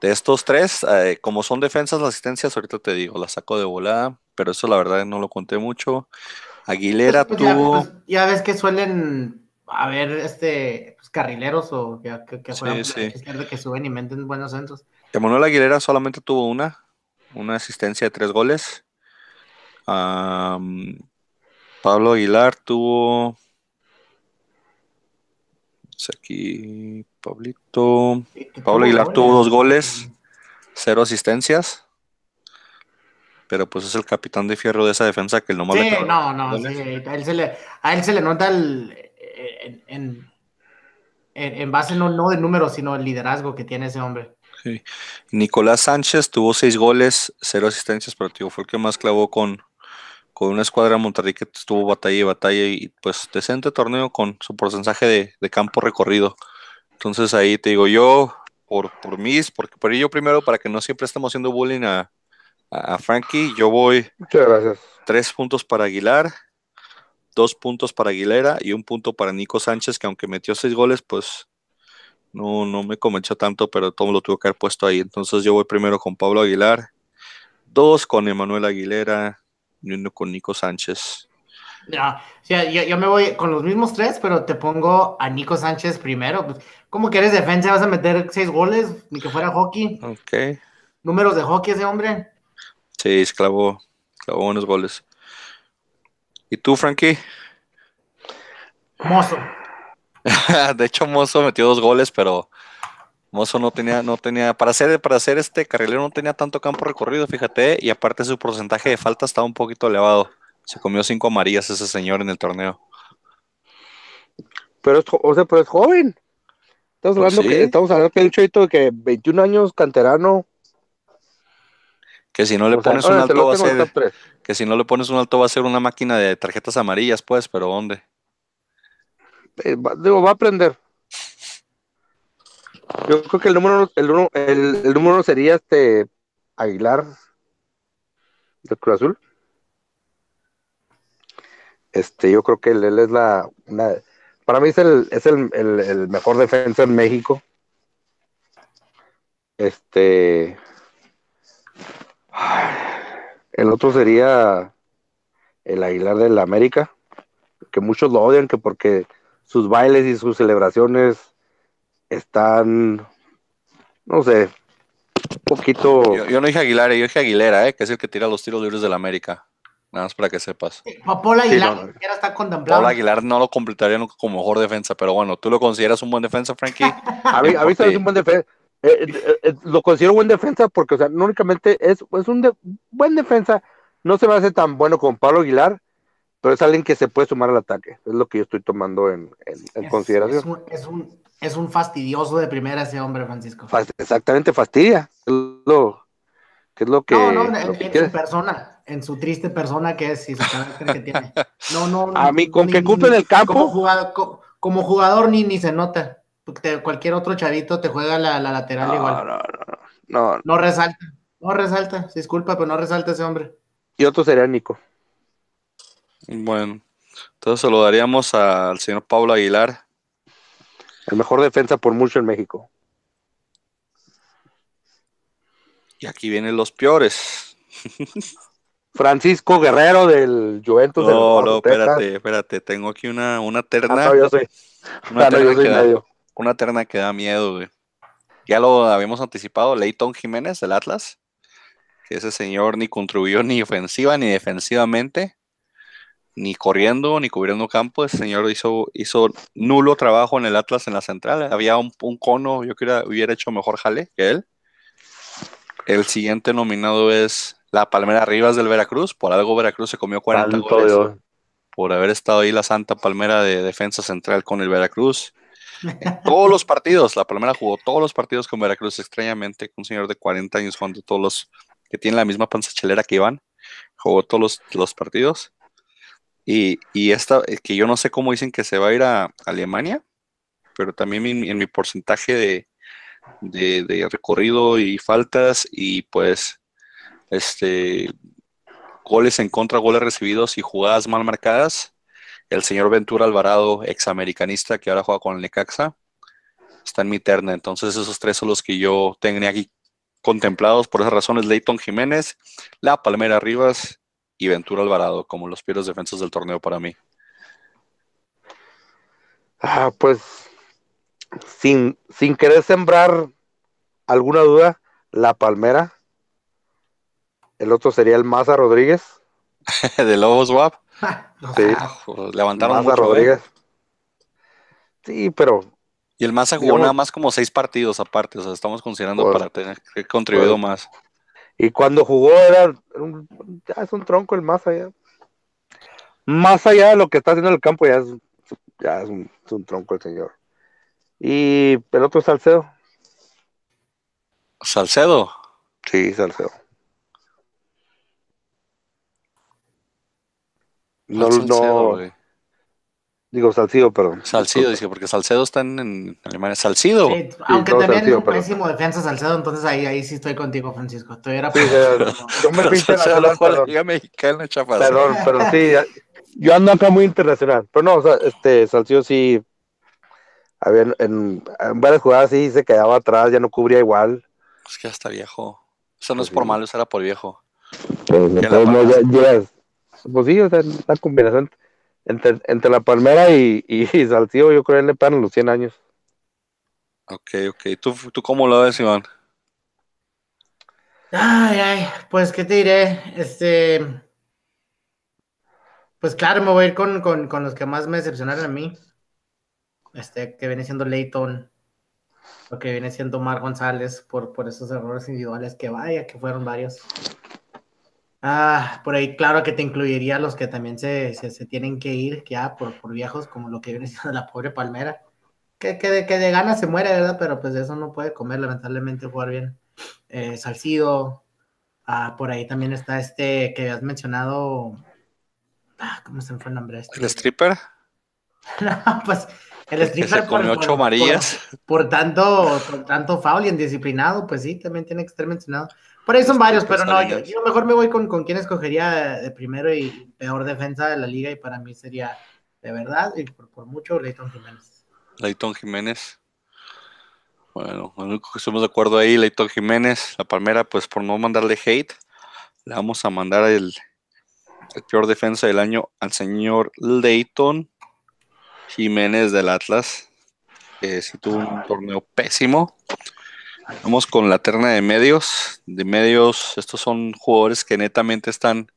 De estos tres, eh, como son defensas, las asistencias, ahorita te digo, las saco de volada, pero eso la verdad no lo conté mucho. Aguilera pues, pues, tuvo. Ya, ya, ves que suelen haber este pues, carrileros o que, que, que Sí, sí. que suben y meten buenos centros. Emanuel Aguilera solamente tuvo una, una asistencia de tres goles. Pablo Aguilar tuvo. es Aquí, Pablito. Pablo Aguilar tuvo dos goles. cero asistencias. Pero pues es el capitán de fierro de esa defensa que el nomás Sí, no, no, sí, a él se le, a él se le nota el, en, en, en- en base no, no de números, sino el liderazgo que tiene ese hombre. Nicolás Sánchez tuvo seis goles, cero asistencias, pero tío, fue el que más clavó con, con una escuadra Monterrey que estuvo batalla y batalla y pues decente torneo con su porcentaje de, de campo recorrido. Entonces ahí te digo yo, por, por mis, porque por ello primero, para que no siempre estemos haciendo bullying a, a, a Frankie, yo voy Muchas gracias. tres puntos para Aguilar, dos puntos para Aguilera y un punto para Nico Sánchez, que aunque metió seis goles, pues no, no me convenció tanto, pero todo lo tuvo que haber puesto ahí. Entonces yo voy primero con Pablo Aguilar, dos con Emanuel Aguilera y uno con Nico Sánchez. Ya, o sea, yo, yo me voy con los mismos tres, pero te pongo a Nico Sánchez primero. Pues, ¿Cómo que eres defensa? ¿Vas a meter seis goles? Ni que fuera hockey. Ok. Números de hockey ese hombre. Sí, se clavó, clavó buenos goles. ¿Y tú, Frankie? Mozo. de hecho, Mozo metió dos goles, pero Mozo no tenía, no tenía, para hacer, para hacer este carrilero no tenía tanto campo recorrido, fíjate, y aparte su porcentaje de falta estaba un poquito elevado. Se comió cinco amarillas ese señor en el torneo. Pero es, o sea, pero es joven. Estamos Pues hablando sí. que estamos hablando que hay un chavito de que 21 años, canterano. Que si no le o sea, pones un alto va a ser, que si no le pones un alto va a ser una máquina de tarjetas amarillas, pues, pero ¿dónde? Eh, va- digo, va a aprender. Yo creo que el número el, uno- el, número sería este Aguilar de Cruz Azul. Este, yo creo que él, es la una, para mí es el, es el- el mejor defensa en México. Este el otro sería el Aguilar del América, que muchos lo odian, que porque sus bailes y sus celebraciones están, no sé, un poquito. Yo, yo no dije Aguilar, yo dije Aguilera, eh, que es el que tira los tiros libres del América. Nada más para que sepas. Paul Aguilar, no, no. está contemplado. Pablo Aguilar no lo completaría nunca como mejor defensa, pero bueno, ¿tú lo consideras un buen defensa, Frankie? A mí, a mí se me hace Sí. un buen defensa. lo considero buen defensa porque, o sea, no únicamente es, es un de- buen defensa, no se me hace tan bueno como Pablo Aguilar, pero es alguien que se puede sumar al ataque. Es lo que yo estoy tomando en, en- en Es- consideración. Es un, es, un, es un fastidioso de primera ese hombre, Francisco. Exactamente, fastidia. Es lo, que es lo que, no, no, en, que en quiere. su persona, en su triste persona que es y su carácter que tiene. No, no, A mí, con ni- que cumple en el campo. Como jugador, co- como jugador ni, ni se nota. Te- cualquier otro chavito te juega la, la lateral No, igual. no, no, no, no. No resalta, no resalta, disculpa, pero no resalta ese hombre. Y otro sería Nico. Bueno, entonces se lo daríamos al señor Pablo Aguilar. El mejor defensa por mucho en México. Y aquí vienen los peores. Francisco Guerrero del Juventus. del No, no, Zacatecas. espérate, espérate. Tengo aquí una, una Ah, terna. no, yo soy. Una Ah, no, terna yo soy que da- medio. una terna que da miedo, güey. Ya lo habíamos anticipado, Leighton Jiménez del Atlas, que ese señor ni contribuyó ni ofensiva ni defensivamente. Ni corriendo, ni cubriendo campo. Ese señor hizo, hizo nulo trabajo en el Atlas en la central. Había un, un cono, yo creo que hubiera hecho mejor jale que él. El siguiente nominado es la Palmera Rivas del Veracruz. Por algo Veracruz se comió 40 Santo goles. Dios. Por haber estado ahí la Santa Palmera de defensa central con el Veracruz. En todos los partidos, la Palmera jugó todos los partidos con Veracruz, extrañamente, un señor de 40 años jugando todos los que tiene la misma panza chelera que Iván. Jugó todos los, los partidos. Y, y esta, que yo no sé cómo dicen que se va a ir a Alemania, pero también en, mi- en mi porcentaje de, de, de recorrido y faltas y pues este goles en contra, goles recibidos y jugadas mal marcadas. El señor Ventura Alvarado, examericanista que ahora juega con el Necaxa, está en mi terna. Entonces esos tres son los que yo tenía aquí contemplados. Por esas razones, Leighton Jiménez, La Palmera Rivas y Ventura Alvarado como los peores defensas del torneo para mí. Ah, pues sin, sin querer sembrar alguna duda, la Palmera. El otro sería el Maza Rodríguez. de Lobos WAP, Sí. levantaron Maza mucho, ¿eh? Rodríguez. Sí, pero Y el Maza jugó Digamos- nada más como seis partidos aparte, o sea, estamos considerando Pues- para tener que contribuido pues- más. Y cuando jugó era un, ya es un tronco el más allá. Más allá de lo que está haciendo en el campo, ya es, ya es, un, es un tronco el señor. Y el otro es Salcedo. Salcedo, Sí, Salcedo. No, ¿cuál Salcedo, no, güey? Digo Salcido, perdón. Salcido, dice, porque Salcedo está en, en Alemania. Salcido, Sí, aunque no, también Salcido, es un pero- pésimo defensa Salcedo, entonces ahí, ahí sí estoy contigo, Francisco. Estoy era Sí, ya, yo me pero no en la perdón. Liga Mexicana, chapas. Perdón, pero sí, ya- yo ando acá muy internacional. Pero no, o sea, este Salcido sí, había en, en- en varias jugadas sí se quedaba atrás, ya no cubría igual. Es que ya está viejo. Eso no Pues es por malo, eso era por viejo. Pues, Ya la modos, pagas. ya llegas- pues sí, o sea, la combinación entre, entre la Palmera y, y, Salcido, yo creo que le pagan los 100 años. Ok, ok. ¿Tú, tú cómo lo ves, Iván? Ay, ay, pues, ¿qué te diré? Este. Pues claro, me voy a ir con, con, con los que más me decepcionaron a mí. Este, que viene siendo Leighton, lo que viene siendo Mar González, por, por esos errores individuales que vaya, que fueron varios. Ah, por ahí, claro que te incluiría los que también se, se, se tienen que ir ya por, por viejos, como lo que viene siendo la pobre Palmera. Que, que, de, que de ganas se muere, ¿verdad? Pero pues eso no puede comer, lamentablemente, jugar bien. Eh, Salcido, ah, por ahí también está este que habías mencionado. Ah, ¿Cómo se me fue el nombre? Este? ¿El stripper? No, pues el stripper comió ocho amarillas. Por, por tanto, por tanto foul y indisciplinado, pues sí, también tiene que estar mencionado. Por ahí son varios, pero no, yo, yo mejor me voy con, con quien escogería de primero y peor defensa de la liga y para mí sería de verdad y por, por mucho Leighton Jiménez. Leighton Jiménez. Bueno, lo único que estamos de acuerdo ahí, Leighton Jiménez, la Palmera, pues por no mandarle hate, le vamos a mandar el, el peor defensa del año al señor Leighton Jiménez del Atlas. que sí tuvo un torneo pésimo. Vamos con la terna de medios. De medios, estos son jugadores que netamente están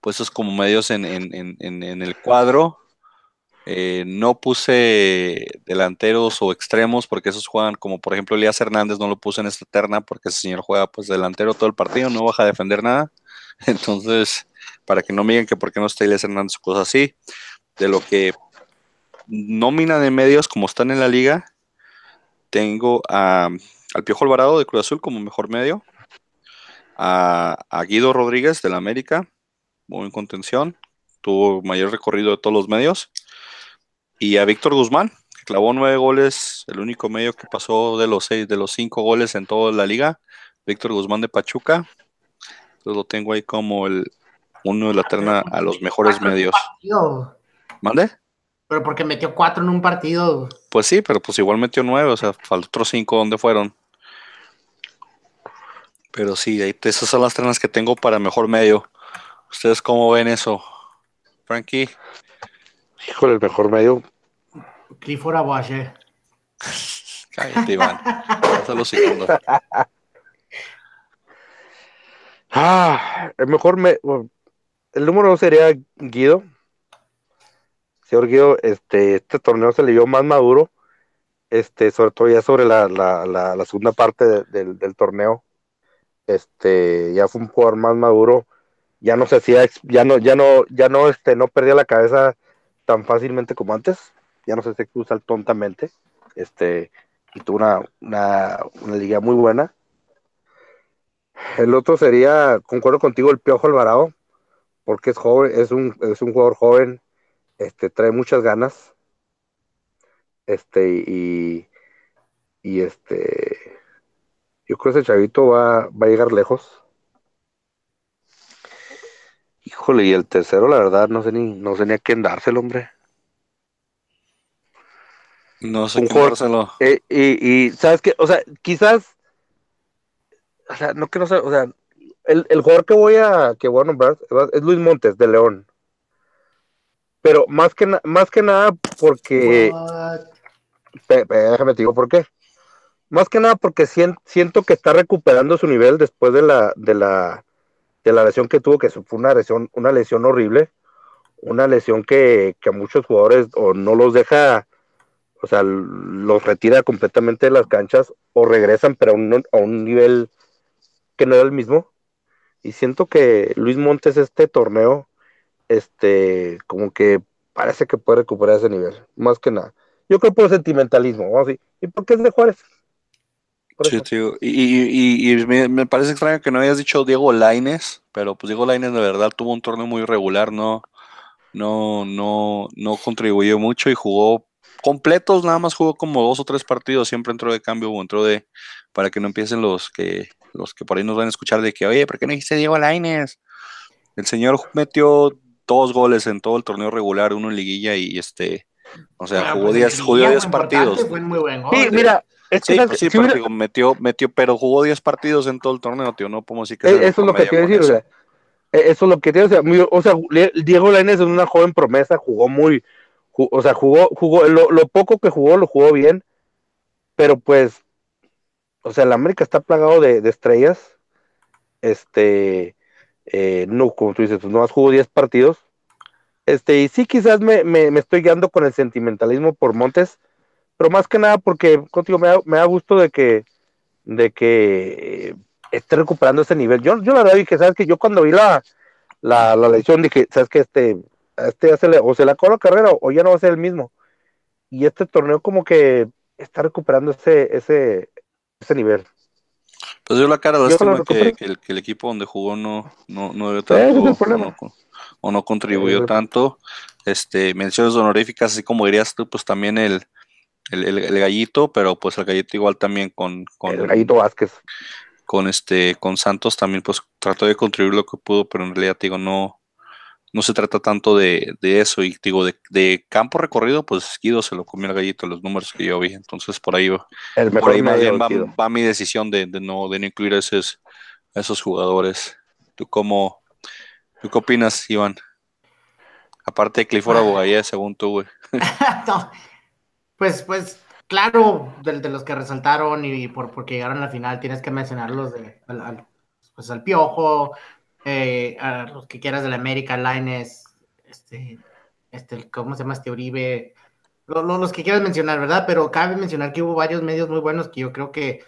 puestos como medios en, en, en, el cuadro. Eh, no puse delanteros o extremos porque esos juegan como por ejemplo Elías Hernández no lo puse en esta terna porque ese señor juega pues delantero todo el partido, no baja a defender nada. Entonces, para que no me digan que por qué no está Elías Hernández o cosas así, de lo que nómina de medios como están en la liga, tengo a, al Piojo Alvarado de Cruz Azul como mejor medio, a, a Guido Rodríguez de la América, muy en contención, tuvo mayor recorrido de todos los medios, y a Víctor Guzmán, que clavó nueve goles, el único medio que pasó de los seis, de los cinco goles en toda la liga, Víctor Guzmán de Pachuca, entonces lo tengo ahí como el uno de la terna a los mejores medios. ¿Mande? pero porque metió cuatro en un partido. Pues sí, pero pues igual metió nueve, o sea, faltó otros cinco, ¿dónde fueron? Pero sí, ahí, esas son las ternas que tengo para mejor medio. ¿Ustedes cómo ven eso? Frankie, Híjole, el mejor medio. Clifford Aguache. cállate, Iván. Hasta los segundos. Ah, el mejor me, bueno, el número dos sería Guido. señor Guido, este, este torneo se le dio más maduro, este, sobre todo ya sobre la, la, la, segunda parte del, del torneo, este, ya fue un jugador más maduro, ya no se hacía, ya no, ya no, ya no, este, no perdía la cabeza tan fácilmente como antes, ya no se hacía cruzar tontamente, este, y tuvo una, una, una liga muy buena. El otro sería, concuerdo contigo, el Piojo Alvarado, porque es joven, es un, es un jugador joven, este, trae muchas ganas, este, y, y este, yo creo que ese chavito va, va a llegar lejos. Híjole, y el tercero, la verdad, no sé ni, no sé ni a quién dárselo, hombre. No sé quién dárselo. Eh, y, y, ¿sabes qué? O sea, quizás, o sea, no que no sé, o sea, el, el jugador que voy a, que voy a nombrar es Luis Montes, de León. Pero más que, más que nada porque... déjame te digo por qué. Más que nada porque siento que está recuperando su nivel después de la, de la, de la lesión que tuvo, que fue una lesión, una lesión horrible, una lesión que, a muchos jugadores o no los deja, o sea, los retira completamente de las canchas o regresan, pero a un, a un nivel que no era el mismo. Y siento que Luis Montes este torneo, este, como que parece que puede recuperar ese nivel, más que nada. Yo creo por sentimentalismo, ¿no? ¿Y por qué es de Juárez? Sí, tío. Y, y, me, parece extraño que no hayas dicho Diego Laines, pero pues Diego Laines de verdad tuvo un torneo muy regular, no, no, no, no contribuyó mucho y jugó completos, nada más jugó como dos o tres partidos, siempre entró de cambio o entró de, para que no empiecen los que, los que por ahí nos van a escuchar de que, oye, ¿por qué no dijiste Diego Laines? El señor metió dos goles en todo el torneo regular, uno en liguilla y este, o sea, jugó 10 pues, partidos. sí, mira, sí, pues sí, pero metió, metió, pero jugó 10 partidos en todo el torneo, tío, no podemos decir que... Eh, eso es lo que quiero decir, o sea, eh, eso es lo que quiero decir, o sea, Diego Lainez es una joven promesa, jugó muy, o sea, jugó, jugó, lo, poco que jugó, lo jugó bien, pero pues, o sea, el América está plagado de, estrellas, este, eh, no, como tú dices, pues no jugó 10 partidos, este, y sí quizás me, me, me estoy guiando con el sentimentalismo por Montes, pero más que nada porque contigo me da, me da gusto de que, de que esté recuperando ese nivel. Yo, yo la verdad dije, sabes que yo cuando vi la, la, la lección dije, sabes que este, este ya se le, o se le acabó la carrera o ya no va a ser el mismo. Y este torneo como que está recuperando ese, ese, ese nivel. Pues dio la cara de que, que, el, que, el, equipo donde jugó no, no, no dio tanto, o no, contribuyó tanto. Este, menciones honoríficas, así como dirías tú, pues también el, el, gallito, pero pues el gallito igual también con, con el gallito Vázquez. Con este, con Santos también pues trató de contribuir lo que pudo, pero en realidad digo, no, no se trata tanto de, eso, y digo, de, campo recorrido, pues Guido se lo comió el gallito, los números que yo vi, entonces por ahí, por ahí más bien va, mi decisión de, no, de no incluir a esos, esos jugadores. ¿Tú cómo, tú qué opinas, Iván? Aparte de Clifford Abogaya, según tú, güey. Pues, pues, claro, de, de los que resaltaron y por porque llegaron a la final, tienes que mencionarlos de al, pues al Piojo, eh, a los que quieras de la América, Lines, este, este, ¿cómo se llama este Uribe? los que quieras mencionar, ¿verdad? Pero cabe mencionar que hubo varios medios muy buenos que yo creo que,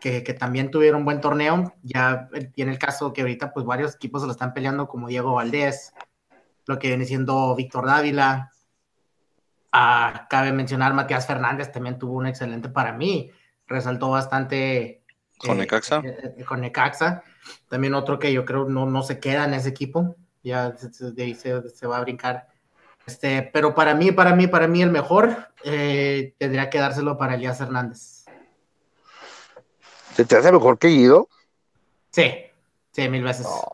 que, también tuvieron buen torneo. Ya tiene el caso que ahorita, pues varios equipos se lo están peleando, como Diego Valdés, lo que viene siendo Víctor Dávila, Ah, cabe mencionar, Matías Fernández también tuvo un excelente para mí, resaltó bastante. Con eh, Necaxa. Eh, eh, con Necaxa. También otro que yo creo no, no se queda en ese equipo, ya de ahí se, va a brincar. Este, pero para mí, para mí, para mí el mejor tendría que dárselo para Elías Hernández. ¿Se te hace mejor que Guido? Sí, sí, mil veces. No,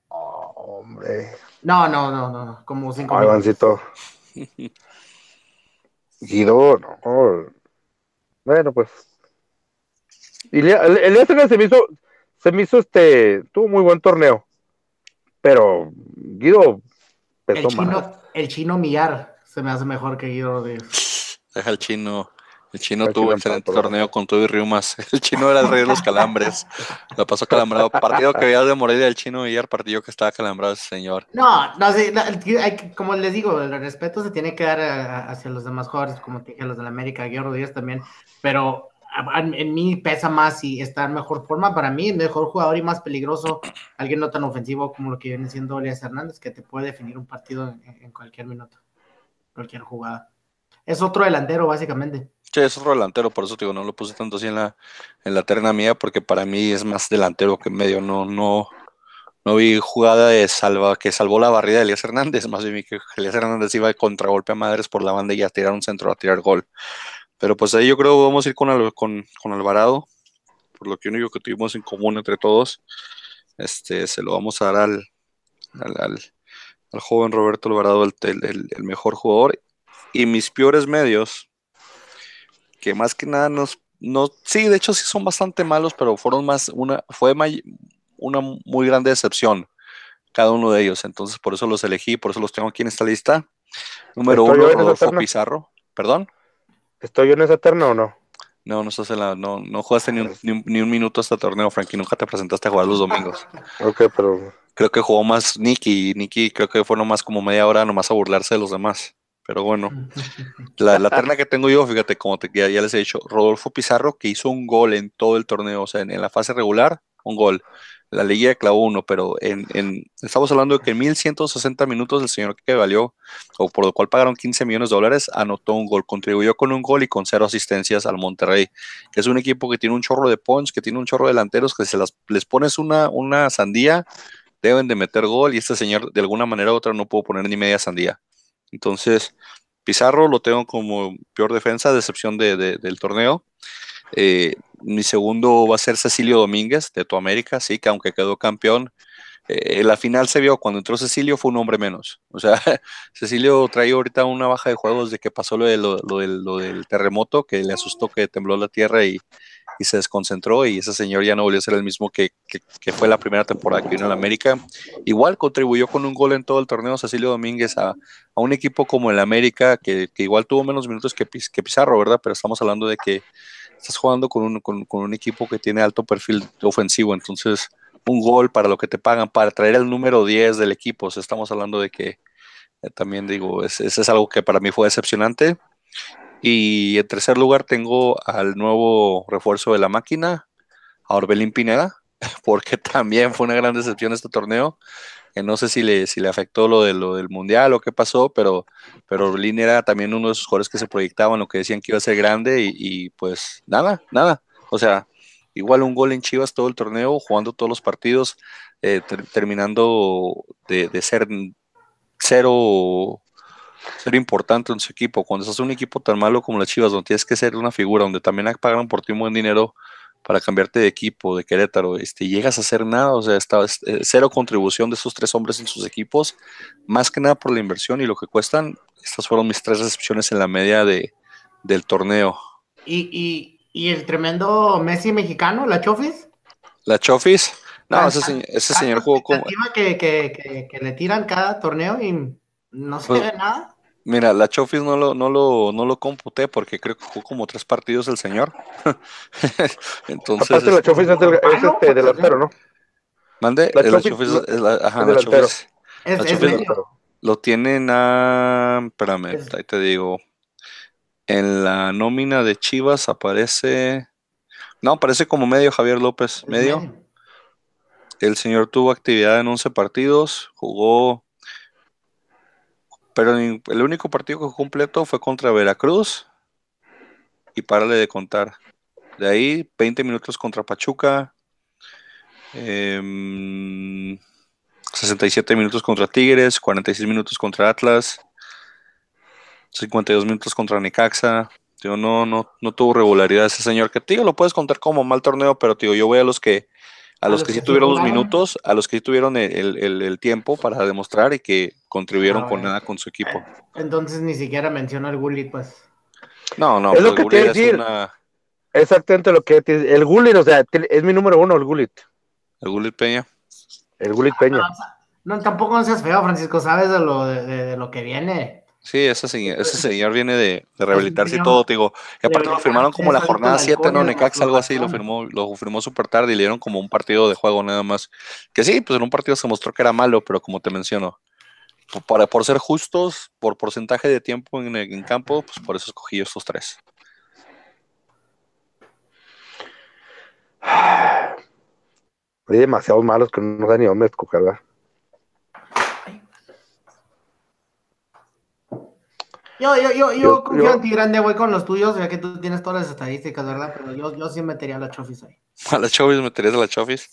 hombre. No, no, no, no, como cinco Guido, no. Bueno, pues. Elías se me hizo, se me hizo este, tuvo muy buen torneo. Pero Guido el chino, El chino Millar se me hace mejor que Guido Rodríguez. Deja el chino, El chino tuvo excelente torneo con todo y riumas. El chino era el rey de los calambres. Lo pasó calambrado. Partido que veía de Morelia el chino y el partido que estaba calambrado ese señor. No, no, sí, como les digo, el respeto se tiene que dar hacia los demás jugadores, como te dije, los de la América, Guillermo Díaz también. Pero en mí pesa más y está en mejor forma. Para mí, mejor jugador y más peligroso, alguien no tan ofensivo como lo que viene siendo Elias Hernández, que te puede definir un partido en cualquier minuto, cualquier jugada. Es otro delantero, básicamente. Sí, es otro delantero, por eso digo, no lo puse tanto así en la, en la terna mía, porque para mí es más delantero que medio. No, no, no vi jugada de salva que salvó la barrida de Elías Hernández, más bien que Elías Hernández iba de contragolpe a madres por la banda y a tirar un centro, a tirar gol. Pero pues ahí yo creo que vamos a ir con, con, con Alvarado, por lo que único que tuvimos en común entre todos, este, se lo vamos a dar al, al, joven Roberto Alvarado, el, el mejor jugador. Y mis peores medios, que más que nada nos, no, sí, de hecho sí son bastante malos, pero fueron más, una, fue una muy grande decepción cada uno de ellos, entonces por eso los elegí, por eso los tengo aquí en esta lista. Número uno, Rodolfo Pizarro, ¿perdón? ¿Estoy yo en esa terna o no? No, no estás en la, no, no jugaste ni un, ni, un, minuto hasta torneo, Frankie, nunca te presentaste a jugar los domingos. ok, pero... Creo que jugó más Nicky, Nicky creo que fue nomás como media hora nomás a burlarse de los demás. Pero bueno, la, la, terna que tengo yo, fíjate, como te, ya, les he dicho, Rodolfo Pizarro, que hizo un gol en todo el torneo, o sea, en, la fase regular, un gol. La de clavó uno, pero en, en, estamos hablando de que en 1160 minutos el señor que valió, o por lo cual pagaron 15 millones de dólares, anotó un gol, contribuyó con un gol y con cero asistencias al Monterrey, que es un equipo que tiene un chorro de punch, que tiene un chorro de delanteros, que si las, les pones una, una sandía, deben de meter gol, y este señor de alguna manera u otra no pudo poner ni media sandía. Entonces, Pizarro lo tengo como peor defensa, de excepción del torneo. Eh, mi segundo va a ser Cecilio Domínguez, de Tu América, sí, que aunque quedó campeón, eh, la final se vio cuando entró Cecilio fue un hombre menos. O sea, Cecilio trae ahorita una baja de juegos de que pasó lo, de, lo, lo, del, terremoto, que le asustó que tembló la tierra y, y se desconcentró y ese señor ya no volvió a ser el mismo que, fue la primera temporada que vino en América. Igual contribuyó con un gol en todo el torneo Cecilio Domínguez a, un equipo como el América, que, igual tuvo menos minutos que, que, Pizarro, ¿verdad? Pero estamos hablando de que estás jugando con un, con, un equipo que tiene alto perfil ofensivo, entonces un gol para lo que te pagan, para traer el número 10 del equipo, estamos hablando de que eh, también digo, ese es algo que para mí fue decepcionante. Y en tercer lugar tengo al nuevo refuerzo de la máquina, a Orbelín Pineda, porque también fue una gran decepción este torneo. Que no sé si le, si le afectó lo, de, lo del mundial o qué pasó, pero, pero Orbelín era también uno de esos jugadores que se proyectaban, lo que decían que iba a ser grande, y, pues nada, nada. O sea, igual un gol en Chivas todo el torneo, jugando todos los partidos, eh, terminando de ser cero ser importante en su equipo. Cuando estás en un equipo tan malo como las Chivas, donde tienes que ser una figura, donde también pagaron por ti un buen dinero para cambiarte de equipo, de Querétaro, este, llegas a hacer nada, o sea, está, eh, cero contribución de esos tres hombres en sus equipos, más que nada por la inversión y lo que cuestan. Estas fueron mis tres recepciones en la media de, del torneo. ¿Y, el tremendo Messi mexicano, la Chofis? La Chofis, no, ese, ese señor jugó como... Que, que, que, le tiran cada torneo y no se pues, ve nada. Mira, la Chofis no lo, no lo, no lo computé porque creo que jugó como tres partidos el señor. Entonces. Aparte, la Chofis es, del, es este delantero, ¿no? Mande, la, Chofis, es la, ajá, la Chofis. Es, la Chofis lo tienen a. Espérame, ahí te digo. En la nómina de Chivas aparece. No, aparece como medio Javier López, medio. El señor tuvo actividad en 11 partidos, jugó pero el único partido que completo fue contra Veracruz y párale de contar. De ahí, 20 minutos contra Pachuca, 67 em, minutos contra Tigres, 46 minutos contra Atlas, 52 minutos contra Necaxa. Tío, no, no, no tuvo regularidad ese señor. Que tío, lo puedes contar como mal torneo, pero tío, yo voy a los que a, los, que, sí tuvieron los minutos, a los que sí tuvieron el, tiempo para demostrar y que contribuyeron ah, con nada con su equipo. Entonces ni siquiera mencionó el Gullit, pues. No, no, es lo pues, que te decir. Exactamente lo que el Gullit, o sea, es mi número uno, el Gullit. El Gullit Peña. El Gullit Peña. No, tampoco no seas feo, Francisco, sabes de lo, de, lo que viene. Sí, ese señor, ese señor viene de, de rehabilitarse y todo, te digo. Y aparte lo firmaron como la jornada 7, ¿no? Necax, algo así, lo firmó, lo firmó súper tarde y le dieron como un partido de juego nada más. Que sí, pues en un partido se mostró que era malo, pero como te menciono, para, por ser justos, por porcentaje de tiempo en, en campo, pues por eso escogí estos tres. Hay demasiados malos que no dan ni dónde escogerla. Yo, yo, yo, yo, confío en ti, grande, güey, con los tuyos, ya que tú tienes todas las estadísticas, ¿verdad? Pero yo, yo sí metería a la Chofis ahí. ¿A la Chofis meterías a la Chofis?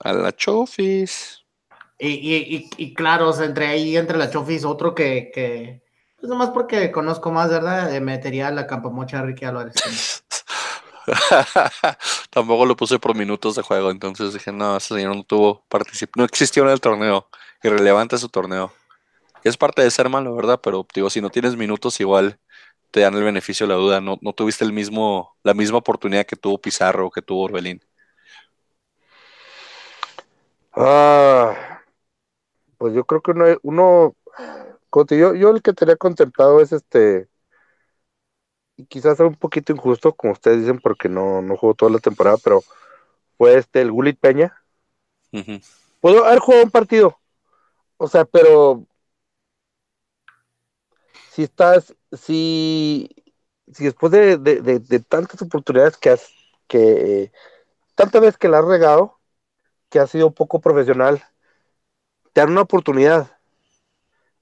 A la Chofis. Y, y, y, y claro, o sea, entre ahí, entre la Chofis, otro que, que pues nomás porque conozco más, ¿verdad? Eh, metería a la Campamocha Ricky Álvarez. Tampoco lo puse por minutos de juego, entonces dije, no, ese señor no tuvo participación, no existió en el torneo. Irrelevante su torneo es parte de ser malo, ¿verdad? Pero digo, si no tienes minutos, igual te dan el beneficio de la duda. No, no tuviste el mismo, la misma oportunidad que tuvo Pizarro o que tuvo Orbelín. Ah, pues yo creo que uno, uno yo, yo el que tenía contemplado es este, y quizás sea un poquito injusto, como ustedes dicen, porque no, no jugó toda la temporada, pero fue este, el Gulit Peña. Puedo haber jugado un partido, o sea, pero si estás, si, si después de, tantas oportunidades que has, que tantas veces que la has regado, que has sido poco profesional, te dan una oportunidad,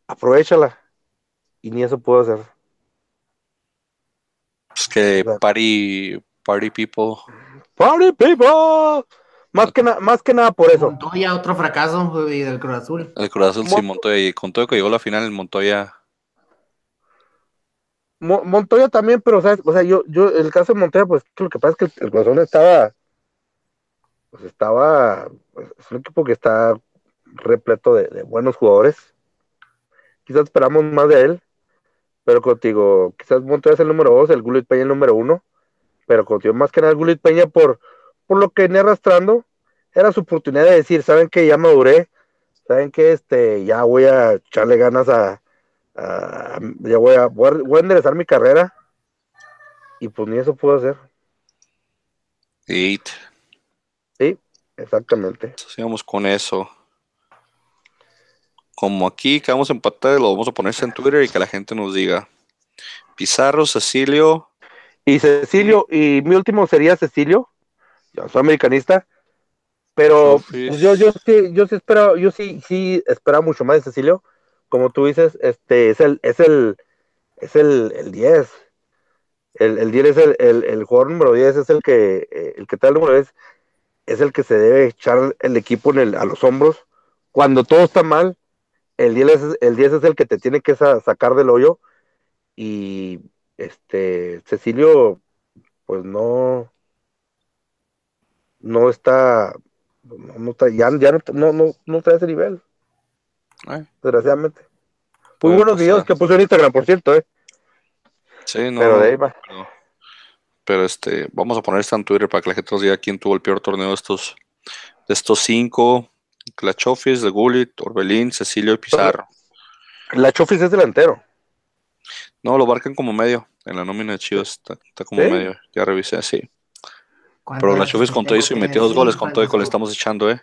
aprovechala. Y ni eso puedo hacer. Es que party, party people. Party people. Más que, más que nada por eso. Montoya, otro fracaso del Cruz Azul. El Cruz Azul, sí, Montoya. Y con todo que llegó la final, el Montoya Montoya también, pero ¿sabes? o sea, yo, yo, el caso de Montoya, pues lo que pasa es que el, corazón estaba, pues estaba, pues, es un equipo que está repleto de, buenos jugadores. Quizás esperamos más de él, pero contigo, quizás Montoya es el número dos, el Gulit Peña el número uno, pero contigo más que nada el Gulit Peña por, por lo que venía arrastrando, era su oportunidad de decir, saben que ya maduré, saben que este, ya voy a echarle ganas a, Ah, ya voy a, voy a, enderezar mi carrera y pues ni eso puedo hacer. Eight. Sí, exactamente. Sigamos con eso. Como aquí quedamos empatados, lo vamos a ponerse en Twitter y que la gente nos diga. Pizarro, Cecilio. Y Cecilio, y mi último sería Cecilio. Yo soy americanista. Pero pues, yo, yo sí, yo sí espero, yo sí, sí esperaba mucho más de Cecilio como tú dices, este es el, es el, es el, el 10. El, el 10 es el, el, el, jugador número 10, es el que, eh, el que tal número 10, es el que se debe echar el equipo en el, a los hombros. Cuando todo está mal, el 10 es el, 10 es el que te tiene que sacar del hoyo. Y este Cecilio, pues no, no está, no, está ya, ya no, no, no, no trae ese nivel. Desgraciadamente. Muy buenos videos que puso en Instagram, por cierto, ¿eh? Sí, no. Pero de ahí va. Pero, este, vamos a poner esto en Twitter para que la gente nos diga quién tuvo el peor torneo de estos, de estos cinco. La Chofis, de Gullit, Orbelín, Cecilio y Pizarro. La Chofis es delantero. No, lo marcan como medio. En la nómina de Chivas está, como medio. Ya revisé, sí. Pero la Chofis con todo eso y metió dos goles con todo y con le estamos echando, ¿eh?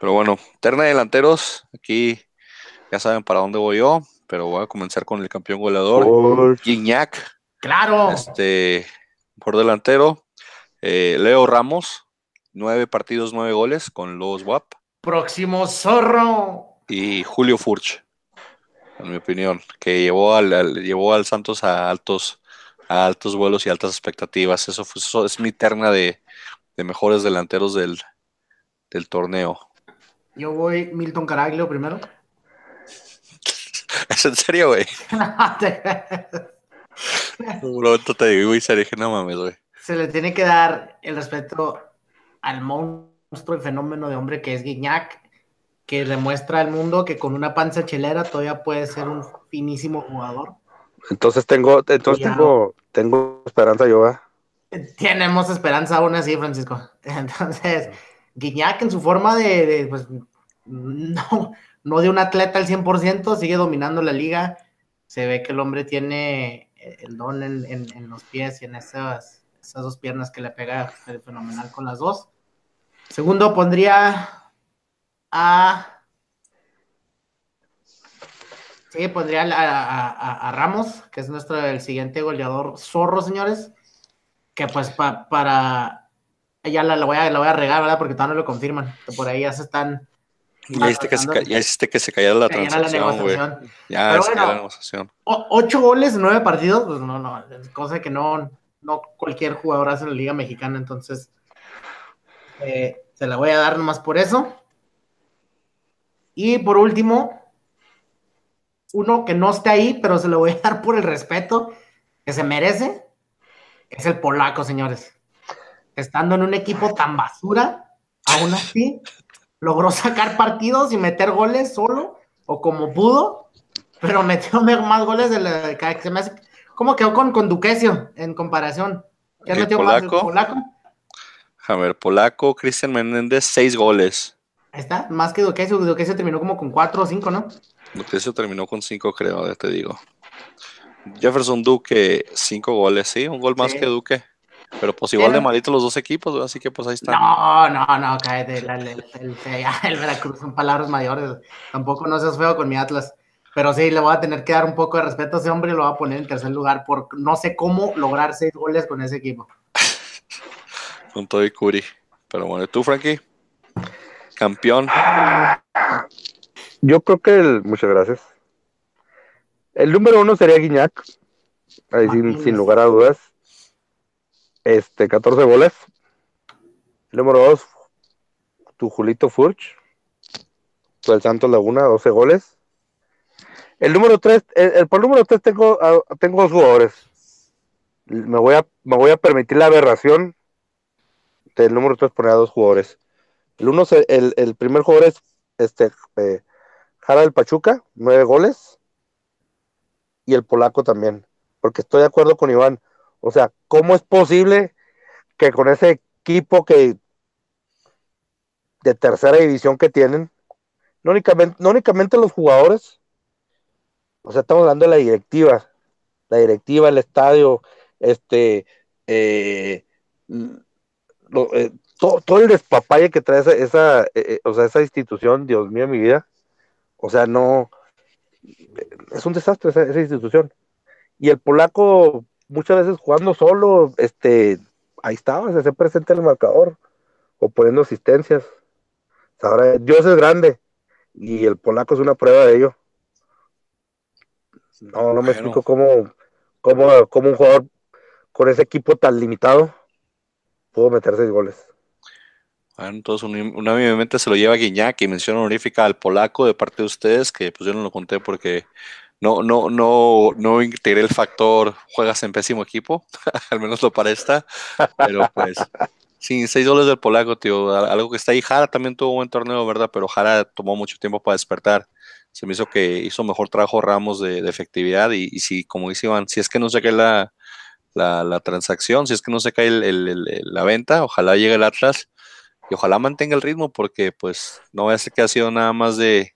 Pero bueno, terna de delanteros. Aquí ya saben para dónde voy yo, pero voy a comenzar con el campeón goleador, Gignac. Claro. Este, por delantero, eh, Leo Ramos, nueve partidos, nueve goles con los WAP. Próximo zorro. Y Julio Furch, en mi opinión, que llevó al, llevó al Santos a altos, a altos vuelos y altas expectativas. Eso, fue, es mi terna de, mejores delanteros del, del torneo. Yo voy Milton Caraglio primero. ¿Es en serio, güey? no, te... te digo y se no mames, güey. Se le tiene que dar el respeto al monstruo y fenómeno de hombre que es Guiñac, que demuestra al mundo que con una panza chelera todavía puede ser un finísimo jugador. Entonces tengo, entonces tengo, tengo esperanza yo, ¿eh? Tenemos esperanza aún así, Francisco. Entonces, Guiñac en su forma de, de pues, no, no de un atleta al 100%, sigue dominando la liga. Se ve que el hombre tiene el don en, los pies y en esas, esas dos piernas que le pega fenomenal con las dos. Segundo, pondría a. Sí, pondría a, Ramos, que es nuestro el siguiente goleador zorro, señores. Que pues para. Ya la, voy a, la voy a regar, ¿verdad? Porque todavía no lo confirman. Por ahí ya se están. Ya hiciste, que se, ya hiciste que se cayera la transacción, güey. Ya se la negociación. Ocho goles en nueve partidos, pues no, no. Cosa que no, no cualquier jugador hace en la Liga Mexicana, entonces eh, se la voy a dar nomás por eso. Y por último, uno que no esté ahí, pero se lo voy a dar por el respeto que se merece, es el polaco, señores. Estando en un equipo tan basura, aún así logró sacar partidos y meter goles solo o como pudo, pero metió más goles de la que se me hace. ¿Cómo quedó con, con Duquesio en comparación? ¿Qué metió polaco? Más, el polaco? A ver, polaco, Cristian Menéndez, seis goles. Ahí está, más que Duquesio. Duquesio terminó como con cuatro o cinco, ¿no? Duquesio terminó con cinco, creo, ya te digo. Jefferson Duque, cinco goles, sí, un gol más que Duque. Pero pues igual de malito los dos equipos, así que pues ahí está. No, no, no, cállate. El, el, el, Veracruz son palabras mayores. Tampoco no seas feo con mi Atlas. Pero sí, le voy a tener que dar un poco de respeto a ese hombre y lo voy a poner en tercer lugar por no sé cómo lograr seis goles con ese equipo con todo y Curi. Pero bueno, ¿tú, Frankie? Campeón. Yo creo que el. Muchas gracias. El número uno sería Guiñac. Ahí sin, lugar a dudas. Este, 14 goles. El número dos, tu Julito Furch. El Santos Laguna, 12 goles. El número 3, el, por número 3 tengo, tengo dos jugadores. Me voy, a, me voy a permitir la aberración este, el número 3 pone a dos jugadores. El uno, el, el primer jugador es este, eh, Jara del Pachuca, nueve goles. Y el polaco también. Porque estoy de acuerdo con Iván. O sea, ¿cómo es posible que con ese equipo que de tercera división que tienen, no únicamente, los jugadores, o sea, estamos hablando de la directiva, la directiva, el estadio, este, eh, eh, todo, el despapalle que trae esa, eh, o sea, esa institución, Dios mío, mi vida, o sea, no, es un desastre esa, institución. Y el polaco, muchas veces jugando solo, este, ahí estaba, se hace presente el marcador, o poniendo asistencias. Ahora, Dios es grande, y el polaco es una prueba de ello. No, no me explico cómo, cómo, cómo un jugador con ese equipo tan limitado pudo meter seis goles. Bueno, entonces unánimamente se lo lleva Guiñac y mención honorífica al polaco de parte de ustedes, que pues yo no lo conté porque no, no, no, no integré el factor juegas en pésimo equipo, al menos lo para esta, pero pues sí, seis goles del polaco, tío, algo que está ahí. Jara también tuvo un buen torneo, ¿verdad? Pero Jara tomó mucho tiempo para despertar. Se me hizo que hizo mejor trabajo Ramos de, efectividad y, si, como dice Iván, si es que no sé qué la, la, transacción, si es que no se cae la venta, ojalá llegue el Atlas y ojalá mantenga el ritmo porque pues no voy a ser que ha sido nada más de,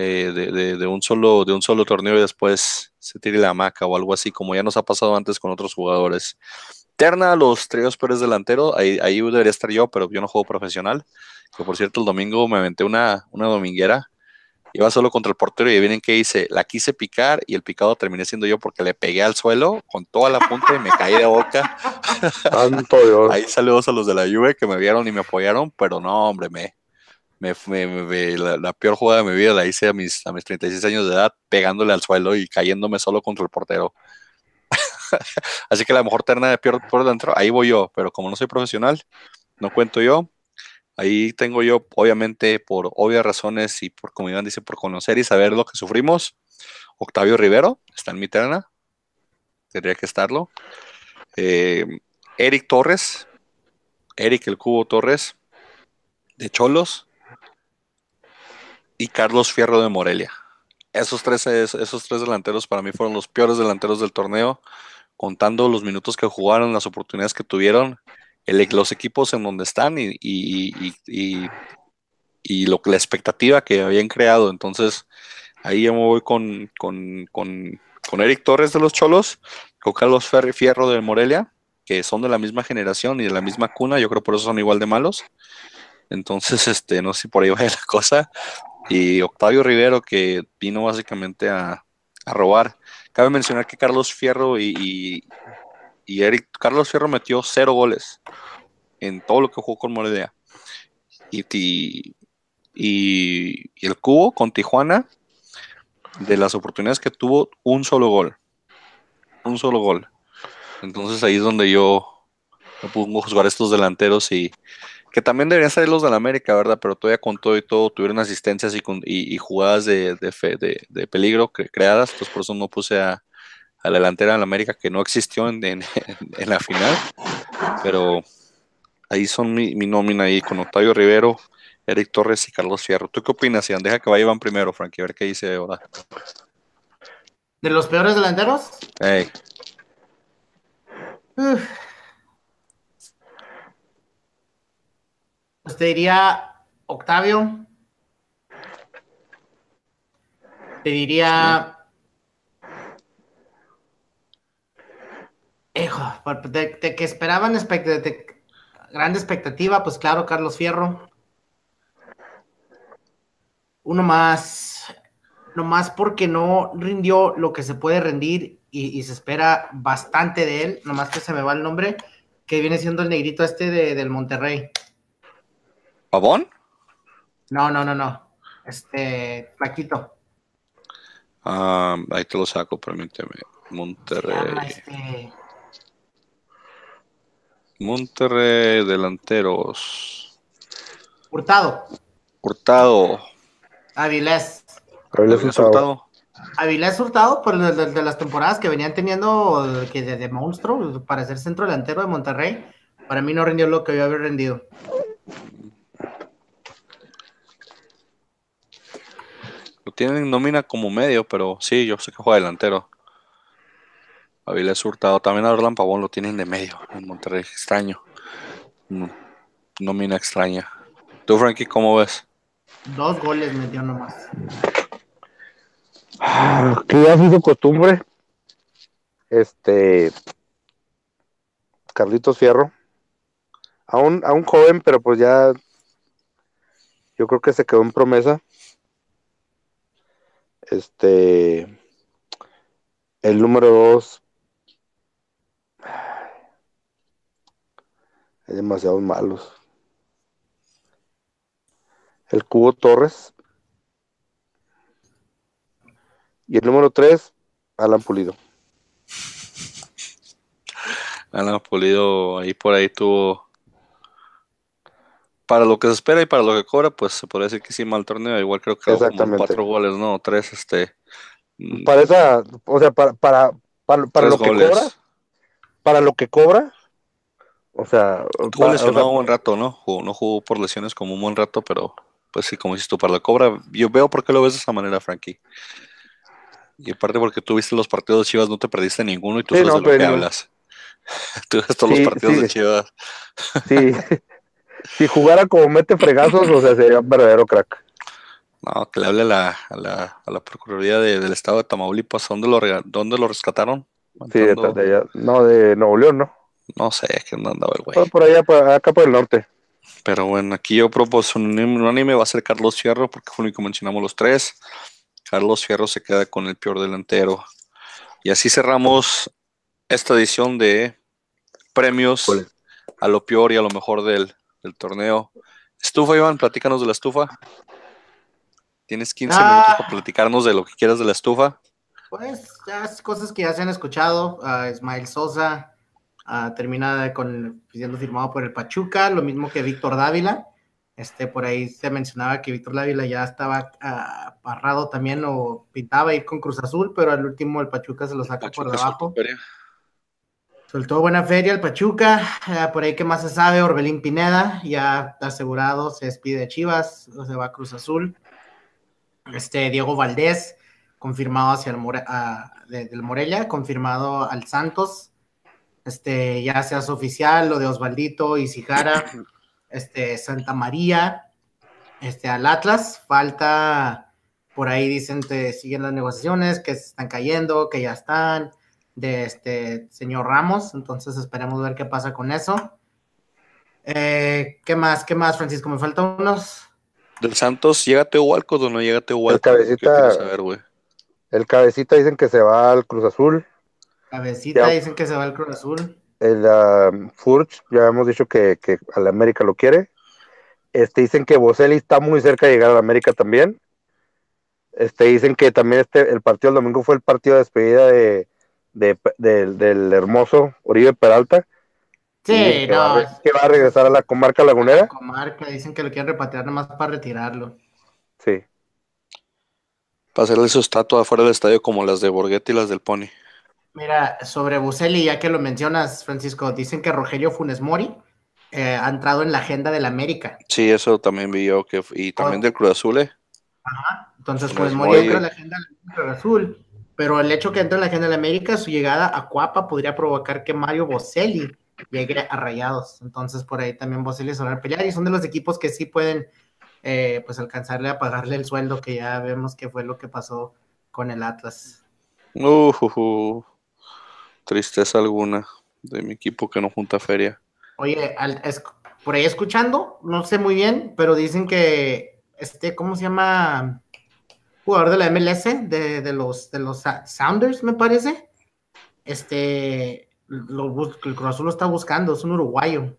eh, de, un solo, de un solo torneo y después se tire la hamaca o algo así, como ya nos ha pasado antes con otros jugadores. Terna, los tríos Pérez delantero, ahí, ahí debería estar yo, pero yo no juego profesional. Que por cierto, el domingo me aventé una, una dominguera Iba solo contra el portero y vienen que hice, la quise picar y el picado terminé siendo yo porque le pegué al suelo con toda la punta y me caí de boca. Tanto Dios. Ahí saludos a los de la Juve que me vieron y me apoyaron, pero no, hombre, me, me, la, peor jugada de mi vida la hice a mis, a mis 36 años de edad, pegándole al suelo y cayéndome solo contra el portero. Así que la mejor terna de peor por dentro, ahí voy yo, pero como no soy profesional, no cuento yo, Ahí tengo yo, obviamente, por obvias razones y por, como Iván dice, por conocer y saber lo que sufrimos. Octavio Rivero, está en mi terna. Tendría que estarlo. Eh, Eric Torres, Eric el Cubo Torres, de Cholos. Y Carlos Fierro de Morelia. Esos tres, esos tres delanteros para mí fueron los peores delanteros del torneo, contando los minutos que jugaron, las oportunidades que tuvieron los equipos en donde están y, y, lo, la expectativa que habían creado. Entonces, Ahí yo me voy con, con, con, con Eric Torres de los Cholos, con Carlos Ferri Fierro de Morelia, que son de la misma generación y de la misma cuna, yo creo por eso son igual de malos. Entonces, este, no sé si por ahí va la cosa. Y Octavio Rivero, que vino básicamente a, robar. Cabe mencionar que Carlos Fierro y, Eric, Carlos Fierro metió cero goles en todo lo que jugó con Morelia. Y, y el Cubo con Tijuana, de las oportunidades que tuvo, un solo gol. Un solo gol. Entonces ahí es donde yo me pongo a jugar estos delanteros y que también deberían ser los de la América, ¿verdad? Pero todavía con todo y todo tuvieron asistencias y, con- y- y jugadas de, de, fe- de- de peligro cre- creadas, entonces por eso no puse a, a la delantera de la América que no existió en, en- en la final, pero ahí son mi, mi nómina ahí con Octavio Rivero, Eric Torres y Carlos Fierro. ¿Tú qué opinas, Ian? Deja que vaya Iván primero, Frankie, a ver qué dice ahora. ¿De los peores delanteros? Ey, Uf. Te diría Octavio. Te diría. Hijo, de, que esperaban expect- de- grande expectativa, pues claro, Carlos Fierro. Uno más, nomás porque no rindió lo que se puede rendir y, y se espera bastante de él, nomás que se me va el nombre, que viene siendo el negrito este de- del Monterrey. ¿Pavón? No, no, no, no. Este, Flaquito. Ah, ahí te lo saco, permíteme. Se llama, Monterrey. este, Monterrey, delanteros. Hurtado. Hurtado. Avilés. ¿Habías Hurtado. Hurtado? Avilés Hurtado, por de, de- de las temporadas que venían teniendo que de, de monstruo para ser centro delantero de Monterrey, para mí no rindió lo que yo había rendido. Tienen en nómina como medio, pero sí, yo sé que juega delantero. Avilés Hurtado. También a Orlan Pavón lo tienen de medio en Monterrey. Extraño. No- Nómina extraña. ¿Tú, Frankie, cómo ves? Dos goles metió nomás. Ah, Que ya ha sido costumbre. Este. Carlitos Fierro. Aún, aún joven, pero pues ya. Yo creo que se quedó en promesa. Este. El número dos. Hay demasiados malos. El Cubo Torres. Y el número 3, Alan Pulido. Alan Pulido ahí por ahí tuvo. Para lo que se espera y para lo que cobra, pues se podría decir que sí, mal torneo. Igual creo que como cuatro goles, no, tres, este. mm, Para esa, o sea, para, para, para, lo que cobra, para lo que cobra, o sea, o sea, un buen rato, ¿no? Jugó- no jugó por lesiones como un buen rato, pero pues sí, como dices tú, para la cobra, yo veo por qué lo ves de esa manera, Frankie. Y aparte porque tú viste los partidos de Chivas, no te perdiste ninguno y tú Sí, sabes no, de lo que hablas. Tú ves todos Sí, los partidos sí. de Chivas. sí, si jugara como mete fregazos, o sea, sería un verdadero crack. No, que le hable a la, a la, a la Procuraduría de- del Estado de Tamaulipas, ¿dónde lo, dónde lo rescataron? Sí, de, de allá- no, de Nuevo León, ¿no? no sé, que no andaba el güey. Por, por allá, por acá por el norte. Pero bueno, aquí yo propuso un unánime va a ser Carlos Fierro, porque fue único que mencionamos los tres. Carlos Fierro se queda con el peor delantero. Y así cerramos esta edición de premios a lo peor y a lo mejor del, del torneo. Estufa, Iván, platícanos de la estufa. Tienes 15 Ah. minutos para platicarnos de lo que quieras de la estufa. Pues ya es cosas que ya se han escuchado. a Ismael Sosa ah, termina con siendo firmado por el Pachuca, lo mismo que Víctor Dávila. Este, por ahí se mencionaba que Víctor Dávila ya estaba parrado también o pintaba ir con Cruz Azul, pero al último el Pachuca se lo saca por debajo. feria. Soltó buena feria el Pachuca. ah, por ahí que más se sabe, Orbelín Pineda, ya asegurado, se despide de Chivas, se va a Cruz Azul. Este Diego Valdés, confirmado hacia el More- de- del Morelia, confirmado al Santos. Este, ya se hace oficial lo de Osvaldito y Sijara, este, Santa María, este, al Atlas. Falta Por ahí dicen que siguen las negociaciones, que se están cayendo, que ya están, de este señor Ramos. Entonces esperemos ver qué pasa con eso. Eh, ¿Qué más? ¿Qué más, Francisco? Me faltan unos. Del Santos, ¿llega Teo Walcott o no llega Teo Walcott? cabecita- El cabecita dicen que se va al Cruz Azul. Cabecita Ya. dicen que se va al Cruz Azul. El um, Furch, ya hemos dicho que, que al América lo quiere. Este, dicen que Boselli está muy cerca de llegar al América también. Este, dicen que también este, el partido del domingo fue el partido de despedida de, de- del- del hermoso Oribe Peralta. Sí, que va a no. que va a regresar a la comarca lagunera. Comarca, dicen que lo quieren repatriar nomás para retirarlo. Sí. Para hacerle su estatua afuera del estadio como las de Borghetti y las del Pony. Mira, sobre Buselli, ya que lo mencionas, Francisco, dicen que Rogelio Funes Mori eh, ha entrado en la agenda del América. Sí, eso también vi yo. Que, y también Oh. del Cruz Azul, ¿eh? Ajá. Entonces Funes Funes Mori Mori. entra en la agenda del Cruz Azul. Pero el hecho que entre en la agenda del América, su llegada a Cuapa podría provocar que Mario Boselli llegue a Rayados. Entonces por ahí también Boselli se va a pelear y son de los equipos que sí pueden eh, pues alcanzarle a pagarle el sueldo que ya vemos que fue lo que pasó con el Atlas. Uh, uh, uh. Tristeza alguna de mi equipo que no junta feria. Oye, al- es- por ahí escuchando, no sé muy bien, pero dicen que este, ¿cómo se llama? Jugador de la MLS, de, de los de los Sounders, me parece. Este, lo el Cruz Azul lo está buscando, es un uruguayo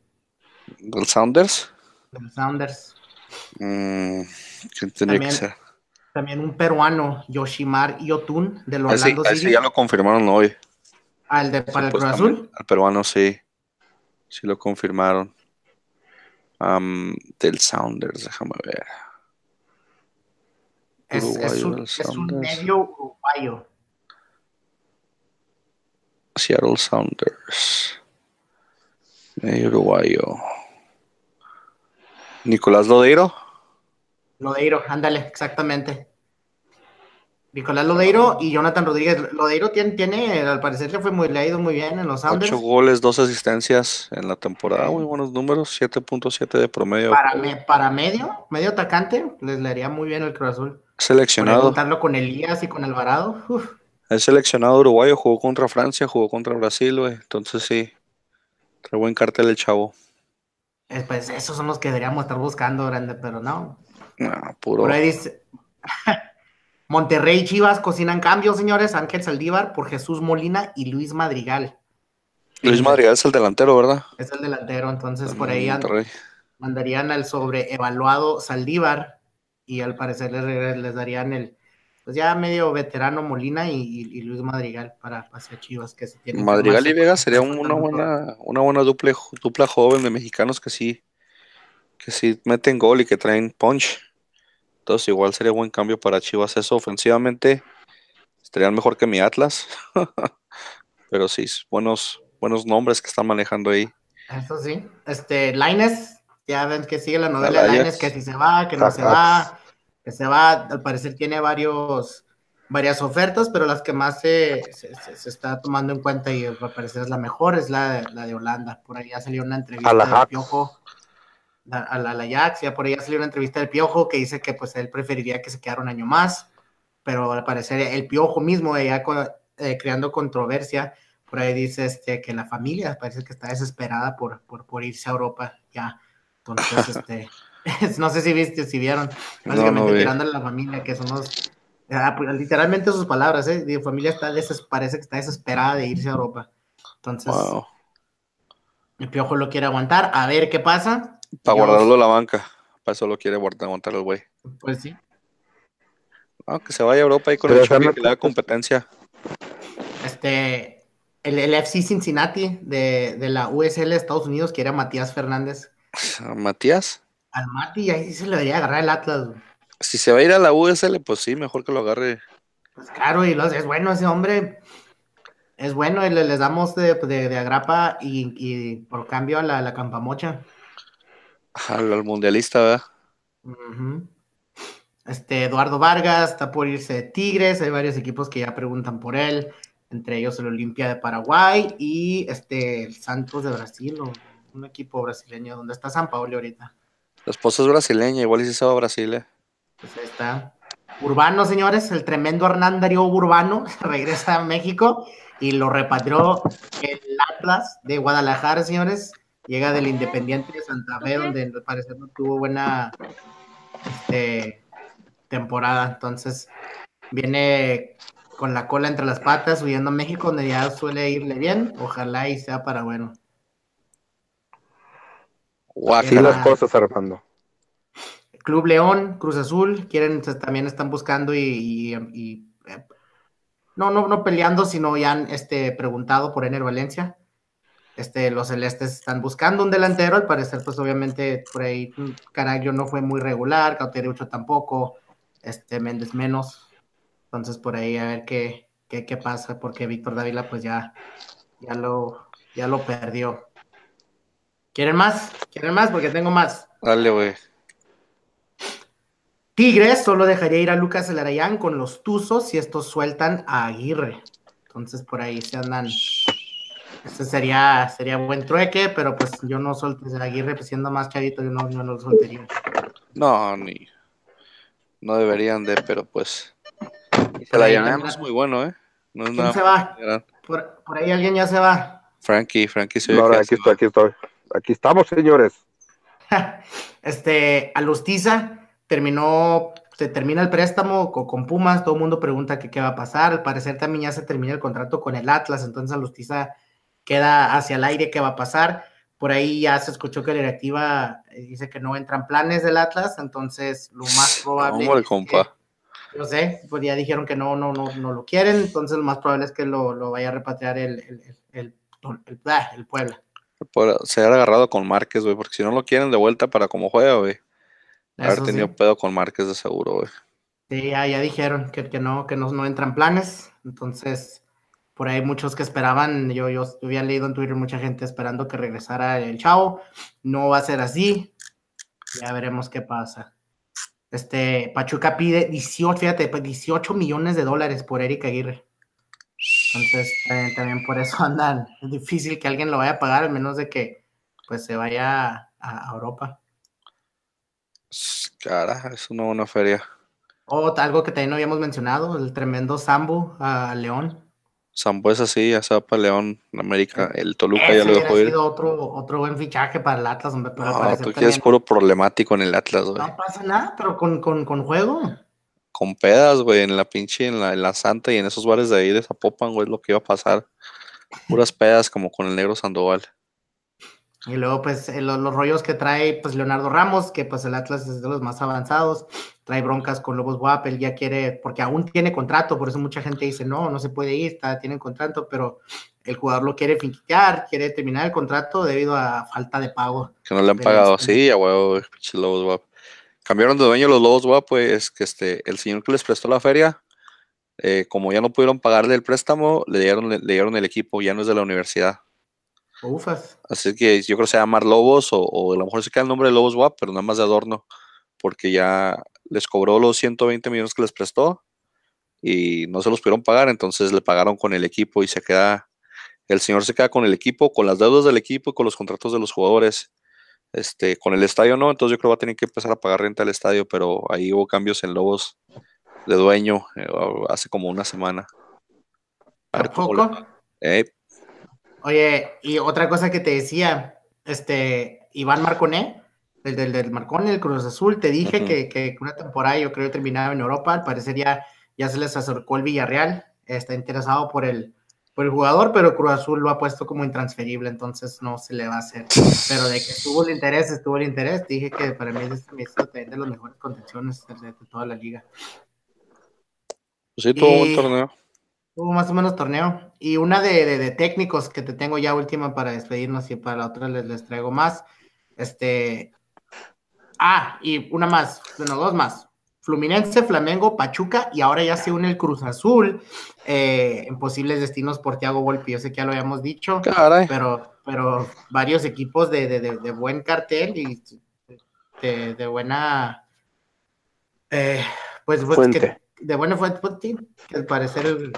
¿Del Sounders? de los Sounders. Mm, ¿Quién tendría que También ser? También un peruano, Yoshimar Yotun, del Ah, sí, Orlando ah, sí, City. ya lo confirmaron hoy. Al de, para el Cruz. Azul. Al peruano sí. Sí lo confirmaron. Del Sounders, déjame ver. Es, un, es medio uruguayo. Seattle Sounders. Medio uruguayo. Nicolás Lodeiro. Lodeiro, ándale, exactamente. Nicolás Lodeiro y Jonathan Rodríguez. Lodeiro tiene, tiene al parecer le fue muy, le ha ido muy bien en los Sounders. Ocho goles, dos asistencias en la temporada. Sí. Muy buenos números. 7.7 de promedio. Para, me- para medio, medio atacante, les le haría muy bien el Cruz Azul. Seleccionado. juntarlo con Elías y con Alvarado. uf, Es seleccionado uruguayo. Jugó contra Francia, jugó contra Brasil, güey. Entonces sí. Trae buen cartel el chavo. eh, pues esos son los que deberíamos estar buscando, grande, pero no. Ah, puro. Por ahí dice. Monterrey y Chivas cocinan cambios, señores. Ángel Saldívar por Jesús Molina y Luis Madrigal. Luis Madrigal es el delantero, ¿verdad? Es el delantero, entonces por ahí mandarían al sobreevaluado Saldívar y al parecer les, les darían el, pues ya medio veterano Molina y, Luis Madrigal para hacia Chivas que se tienen. Madrigal y. Vega sería Se una buena, una buena dupla, dupla joven de mexicanos que sí, que sí meten gol y que traen punch. Entonces igual sería buen cambio para Chivas eso ofensivamente. Estarían mejor que mi Atlas. Pero sí, buenos, buenos nombres que están manejando ahí. Eso sí. Este, Laines, ya ven que sigue la novela de Ajax. Laines, que si se va, que no se va, que se va. Al parecer tiene varios, varias ofertas, pero las que más se, se, se- se está tomando en cuenta y al parecer es la mejor es la de, la de Holanda. Por ahí ya salió una entrevista Al del. Piojo. A la, a la Ajax, ya por ahí ya salió una entrevista del Piojo que dice que pues él preferiría que se quedara un año más, pero al parecer el Piojo mismo ya eh, creando controversia por ahí dice este, que la familia parece que está desesperada por, por, por irse a Europa ya. Entonces, este, no sé si viste, si vieron, básicamente no vi. tirándole a la familia, que son los, ah, pues, literalmente sus palabras, ¿eh? Mi familia está parece que está desesperada de irse a Europa. Entonces, Wow. el piojo lo quiere aguantar, a ver qué pasa. Para guardarlo en la banca. Para eso lo quiere guardar, aguantar el güey. Pues sí. No, que se vaya a Europa ahí con Pero el Chucky, que le haga competencia. Este, el, el FC Cincinnati de, de la USL de Estados Unidos quiere a Matías Fernández Matías, al Mati ahí se le debería agarrar el Atlas. güey. si se va a ir a la USL, pues sí, mejor que lo agarre. Pues claro, y los, es bueno ese hombre. Es bueno, y le, les damos de, de, de agrapa y, y por cambio a la, la campamocha. Al, al mundialista, ¿verdad? Ujú. Este Eduardo Vargas está por irse de Tigres, hay varios equipos que ya preguntan por él, entre ellos el Olimpia de Paraguay y este el Santos de Brasil, o un equipo brasileño, donde está San Paolo ahorita. La esposa es brasileña, igual y si se va a Brasil, ¿eh? Pues ahí está. Urbano, señores, el tremendo Hernán Darío Urbano regresa a México y lo repatrió el Atlas de Guadalajara, señores. Llega del Independiente de Santa Fe, donde al parecer no tuvo buena este, temporada. Entonces, viene con la cola entre las patas, huyendo a México, donde ya suele irle bien. Ojalá y sea para bueno. Así las cosas, Armando. Club León, Cruz Azul, quieren, también están buscando y, eh, no, no, no peleando, sino ya han este, preguntado por Ener Valencia. Este, los celestes están buscando un delantero, al parecer, pues obviamente por ahí Caraglio no fue muy regular, Cauterucho tampoco, este Méndez menos. Entonces por ahí a ver qué, qué, qué pasa, porque Víctor Dávila pues ya, ya lo, ya lo perdió. ¿Quieren más? ¿Quieren más? Porque tengo más. Dale, güey. Tigres solo dejaría ir a Lucas Elarayán con los Tuzos si estos sueltan a Aguirre. Entonces por ahí se andan. Este sería, sería buen trueque, pero pues yo no solté a Aguirre, pues siendo más chavito, yo no, lo soltaría. No, ni. No deberían de, pero pues. Elarayán es muy bueno, ¿eh? No es ¿Quién se va? Por, ahí alguien ya se va. Frankie, Frankie se no, aquí estoy, aquí estoy. Aquí estamos, señores. este, Alustiza terminó, se termina el préstamo con, Pumas, todo el mundo pregunta qué va a pasar, al parecer también ya se termina el contrato con el Atlas, entonces Alustiza queda hacia el aire qué va a pasar, por ahí ya se escuchó que la directiva eh, dice que no entran planes del Atlas, entonces lo más probable... ¿Cómo el compa? yo sé, pues ya dijeron que no, no, no, no lo quieren, entonces lo más probable es que lo, vaya a repatriar el, el, el, el, ah, Puebla. Se ha agarrado con Márquez, güey, porque si no lo quieren de vuelta para como juega, güey. Haber tenido pedo con Márquez de seguro, güey. Sí, ya, ya dijeron que, que, no, que no, no entran planes. Entonces, por ahí muchos que esperaban, yo, yo había leído en Twitter mucha gente esperando que regresara el chavo. No va a ser así. Ya veremos qué pasa. Este, Pachuca pide 18, fíjate, 18 pues, millones de dólares por Eric Aguirre. Entonces, también, por eso andan. Es difícil que alguien lo vaya a pagar, al menos de que pues se vaya a Europa. Cara, es una buena feria. O algo que también no habíamos mencionado, el tremendo Sambo a León. Sambo es así, ya se va para León, América. El Toluca ya lo dejó ir. sido otro, otro buen fichaje para el Atlas, hombre. Pero no, tú quieres puro problemático en el Atlas, güey. No pasa nada, pero con, con, con juego. Con pedas, güey, en la pinche, en la, en la Santa y en esos bares de ahí de Zapopan, güey, es lo que iba a pasar. Puras pedas como con el negro Sandoval. Y luego, pues, eh, los, rollos que trae, pues, Leonardo Ramos, que pues el Atlas es de los más avanzados, trae broncas con Lobos Guap, él ya quiere, porque aún tiene contrato, por eso mucha gente dice, no, no se puede ir, está, tiene contrato, pero el jugador lo quiere finquitear, quiere terminar el contrato debido a falta de pago. Que no le han pagado, sí, a huevo, Lobos Guap. Cambiaron de dueño los Lobos Guap, pues, que este, el señor que les prestó la feria, eh, como ya no pudieron pagarle el préstamo, le dieron, le dieron el equipo, ya no es de la universidad. Ufas. Así que yo creo que se llama Lobos o, a lo mejor se queda el nombre de Lobos WAP, pero nada más de adorno, porque ya les cobró los 120 millones que les prestó y no se los pudieron pagar, entonces le pagaron con el equipo y se queda, el señor se queda con el equipo, con las deudas del equipo y con los contratos de los jugadores. Este, con el estadio no, entonces yo creo que va a tener que empezar a pagar renta al estadio, pero ahí hubo cambios en Lobos de dueño eh, hace como una semana. A poco? Eh, Oye, y otra cosa que te decía, este, Iván Marconé, el del, del Marcone, el Cruz Azul, te dije que, que, una temporada yo creo terminaba en Europa, al parecer ya, se les acercó el Villarreal, está interesado por el, por el jugador, pero Cruz Azul lo ha puesto como intransferible, entonces no se le va a hacer. Pero de que estuvo el interés, estuvo el interés, dije que para mí es este de las mejores contenciones de, toda la liga. Pues sí, tuvo un torneo. Hubo más o menos torneo. Y una de, técnicos que te tengo ya última para despedirnos y para la otra les, les traigo más. Este. Ah, y una más, bueno, dos más. Fluminense, Flamengo, Pachuca y ahora ya se une el Cruz Azul eh, en posibles destinos por Tiago Volpi. Yo sé que ya lo habíamos dicho, pero pero varios equipos de, buen cartel y de, buena eh, pues, pues de buena fuente, pues, que al parecer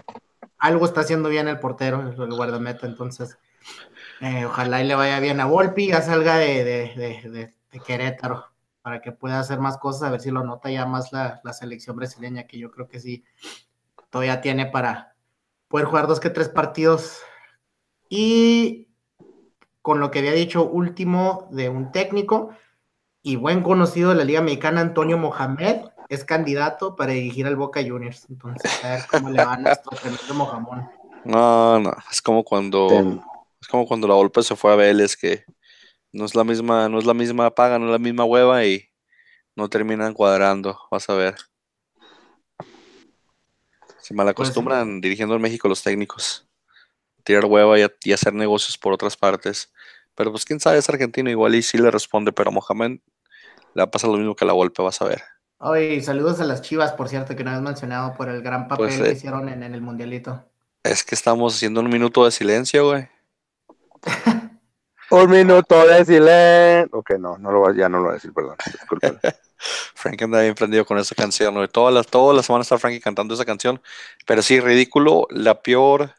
algo está haciendo bien el portero, el guardameta, entonces eh, ojalá y le vaya bien a Volpi, ya salga de, de, de, Querétaro. Para que pueda hacer más cosas, a ver si lo nota ya más la, la selección brasileña, que yo creo que sí, todavía tiene para poder jugar dos que tres partidos. Y con lo que había dicho último de un técnico y buen conocido de la Liga Mexicana, Antonio Mohamed, es candidato para dirigir al Boca Juniors. Entonces, a ver cómo le va a nuestro tremendo Mojamón. No, no, es como cuando Ten- es como cuando la Volpe se fue a Vélez que no es la misma, no es la misma paga, no es la misma hueva y no terminan cuadrando, vas a ver. Se malacostumbran dirigiendo en México los técnicos. Tirar hueva y, a- y hacer negocios por otras partes. Pero pues quién sabe, es argentino igual y sí le responde, pero a Mohamed le va a pasar lo mismo que la Volpe, vas a ver. Oye, saludos a las Chivas, por cierto, que no habías mencionado por el gran papel Pues, que eh, hicieron en, en el Mundialito. Es que estamos haciendo un minuto de silencio, güey. Un minuto de silencio. Ok, no, no lo ya no lo voy a decir, perdón. Disculpen. Frank anda bien prendido con esa canción, güey. Todas las, todas las semanas está Frankie cantando esa canción. Pero sí, ridículo, la peor,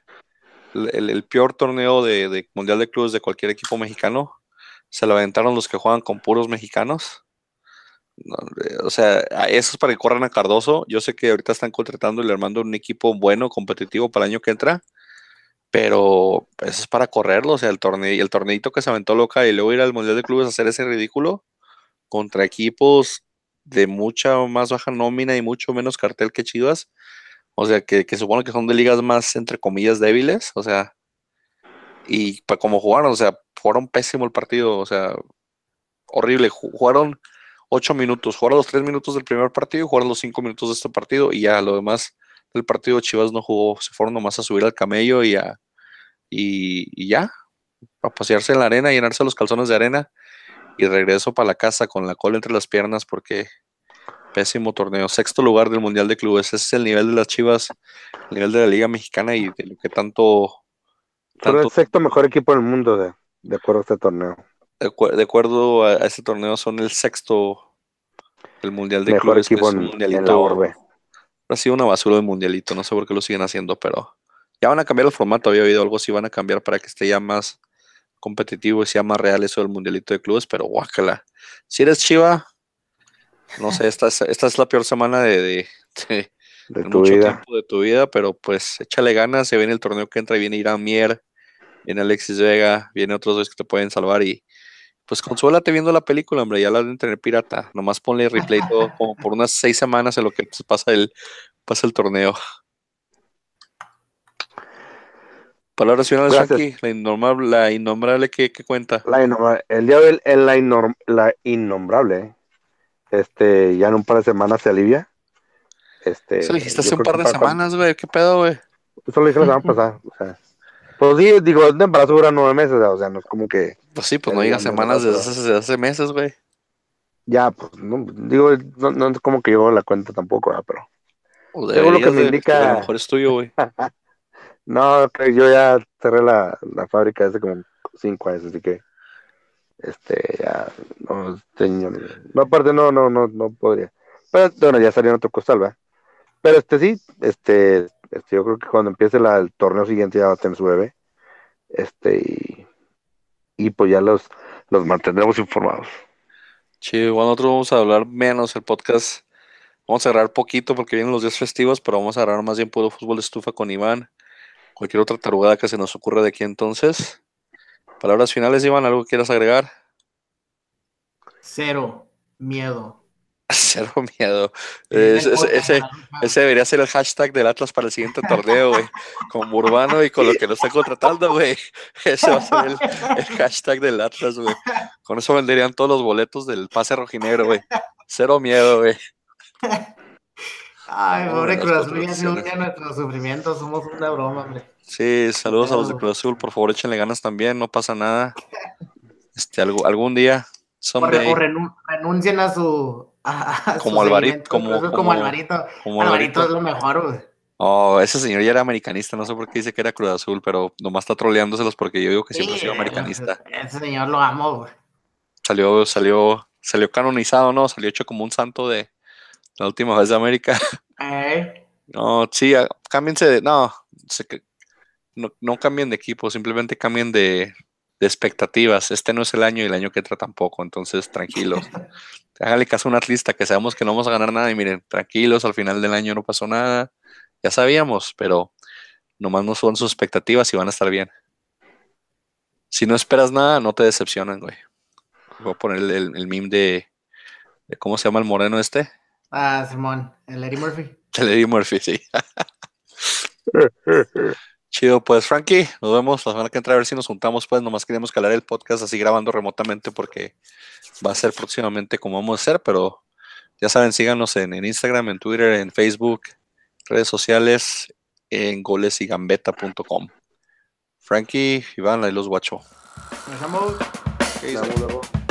el, peor torneo de, de Mundial de Clubes de cualquier equipo mexicano. Se lo aventaron los que juegan con puros mexicanos. No, o sea, eso es para que corran a Cardoso. Yo sé que ahorita están contratando y le armando un equipo bueno, competitivo para el año que entra. Pero eso es para correrlo. O sea, el torneo, el torneito que se aventó loca y luego ir al Mundial de Clubes a hacer ese ridículo contra equipos de mucha más baja nómina y mucho menos cartel que Chivas. O sea, que, que supone que son de ligas más, entre comillas, débiles. O sea, y como jugaron, o sea, jugaron pésimo el partido. O sea, horrible. Ju- Jugaron ocho minutos, jugaron los tres minutos del primer partido jugaron los cinco minutos de este partido. Y ya lo demás del partido Chivas no jugó. Se fueron nomás a subir al camello y a. Y, y ya, a pasearse en la arena, llenarse los calzones de arena y regreso para la casa con la cola entre las piernas porque pésimo torneo. Sexto lugar del Mundial de Clubes. Ese es el nivel de las Chivas, el nivel de la Liga Mexicana y de lo que tanto, Son tanto el sexto mejor equipo del mundo, de, de acuerdo a este torneo. de, acu- de acuerdo a, a este torneo son el sexto del Mundial de Mejor Clubes. equipo es un en, en mundialito- la orbe. Ha sido una basura de mundialito, no sé por qué lo siguen haciendo, pero ya van a cambiar el formato, había oído algo así, van a cambiar para que esté ya más competitivo y sea más real eso del mundialito de clubes, pero guácala. Si eres Chiva, no sé, esta es, esta es la peor semana de, de- de- tu mucho vida. tiempo de tu vida, pero pues échale ganas, se viene el torneo que entra, viene Irán Mier, viene Alexis Vega, viene otros dos que te pueden salvar y pues consuélate viendo la película, hombre, ya la deben tener pirata, nomás ponle replay todo como por unas seis semanas en lo que se pasa el, pasa el torneo. Palabras finales. Frankie, la innombrable, la innombrable que, que cuenta. La innombrable- el día de hoy, el- la, innom- la innombrable, este, ya en un par de semanas se alivia. Este, Eso lo dijiste hace un par de semanas, güey, qué pedo, güey. Eso lo dije la semana pasada. O sea, pues sí, digo, el embarazo dura nueve meses, o sea, no es como que Pues sí, pues no digas semanas desde hace, desde hace meses, güey. ya, pues, no, digo, no, no es como que yo la cuenta tampoco, ¿verdad? pero O Según lo que me indica- A lo mejor es tuyo, güey. no, yo ya cerré la, la fábrica hace como cinco años, así que, este, ya, no, este niño, no, aparte, no, no, no, no podría. Pero, bueno, ya salió en otro costal, ¿verdad? Pero, este, sí, este, este, yo creo que cuando empiece la- el torneo siguiente ya va a tener su bebé, este, y, y pues ya los, los mantendremos informados. Sí, igual nosotros vamos a hablar menos el podcast. Vamos a cerrar poquito porque vienen los días festivos, pero vamos a hablar más bien puro fútbol de estufa con Iván. Cualquier otra tarugada que se nos ocurra de aquí entonces. Palabras finales, Iván, ¿algo que quieras agregar? Cero miedo. Cero miedo. Ese, ese- ese- debería ser el hashtag del Atlas para el siguiente torneo, güey. Con Urbano y con lo que nos está contratando, güey. Ese va a ser el, el hashtag del Atlas, güey. Con eso venderían todos los boletos del pase rojinegro, güey. Cero miedo, güey. Ay, pobre Cruz Azul, ya se a nuestro sufrimiento, somos una broma, hombre. Sí, saludos a los de. Cruz Azul, por favor échenle ganas también, no pasa nada. Este, algo, algún día, someday, o renu- renuncien a su. A- a su Como Alvarito, como- Azul, como- Alvarito. como Alvarito Alvarito. es lo mejor, güey. Oh, ese señor ya era americanista, no sé por qué dice que era Cruz Azul, pero nomás está troleándoselos porque yo digo que siempre ha sido americanista. Ese, ese señor lo amo, güey. Salió, salió, salió canonizado, ¿no? Salió hecho como un santo de la última vez de América. Eh, No, sí, cámbiense de, no, no, no cambien de equipo, simplemente cambien de, de expectativas. Este no es el año y el año que entra tampoco, entonces tranquilos. Hágale caso a una lista que sabemos que no vamos a ganar nada y miren, tranquilos, al final del año no pasó nada. Ya sabíamos, pero nomás no son sus expectativas y van a estar bien. Si no esperas nada, no te decepcionan, güey. Voy a poner el, el, meme de, de, ¿Cómo se llama el moreno este? Ah, Simón, el Eddie Murphy. El Eddie Murphy, sí. Chido, pues Frankie, nos vemos la semana que entra a ver si nos juntamos, pues nomás queremos calar el podcast así grabando remotamente porque va a ser próximamente como vamos a hacer, pero ya saben, síganos en, en Instagram, en Twitter, en Facebook, redes sociales, en golesigambeta.com. Frankie, Iván, ahí los guacho. Nos vemos. Nos vemos luego.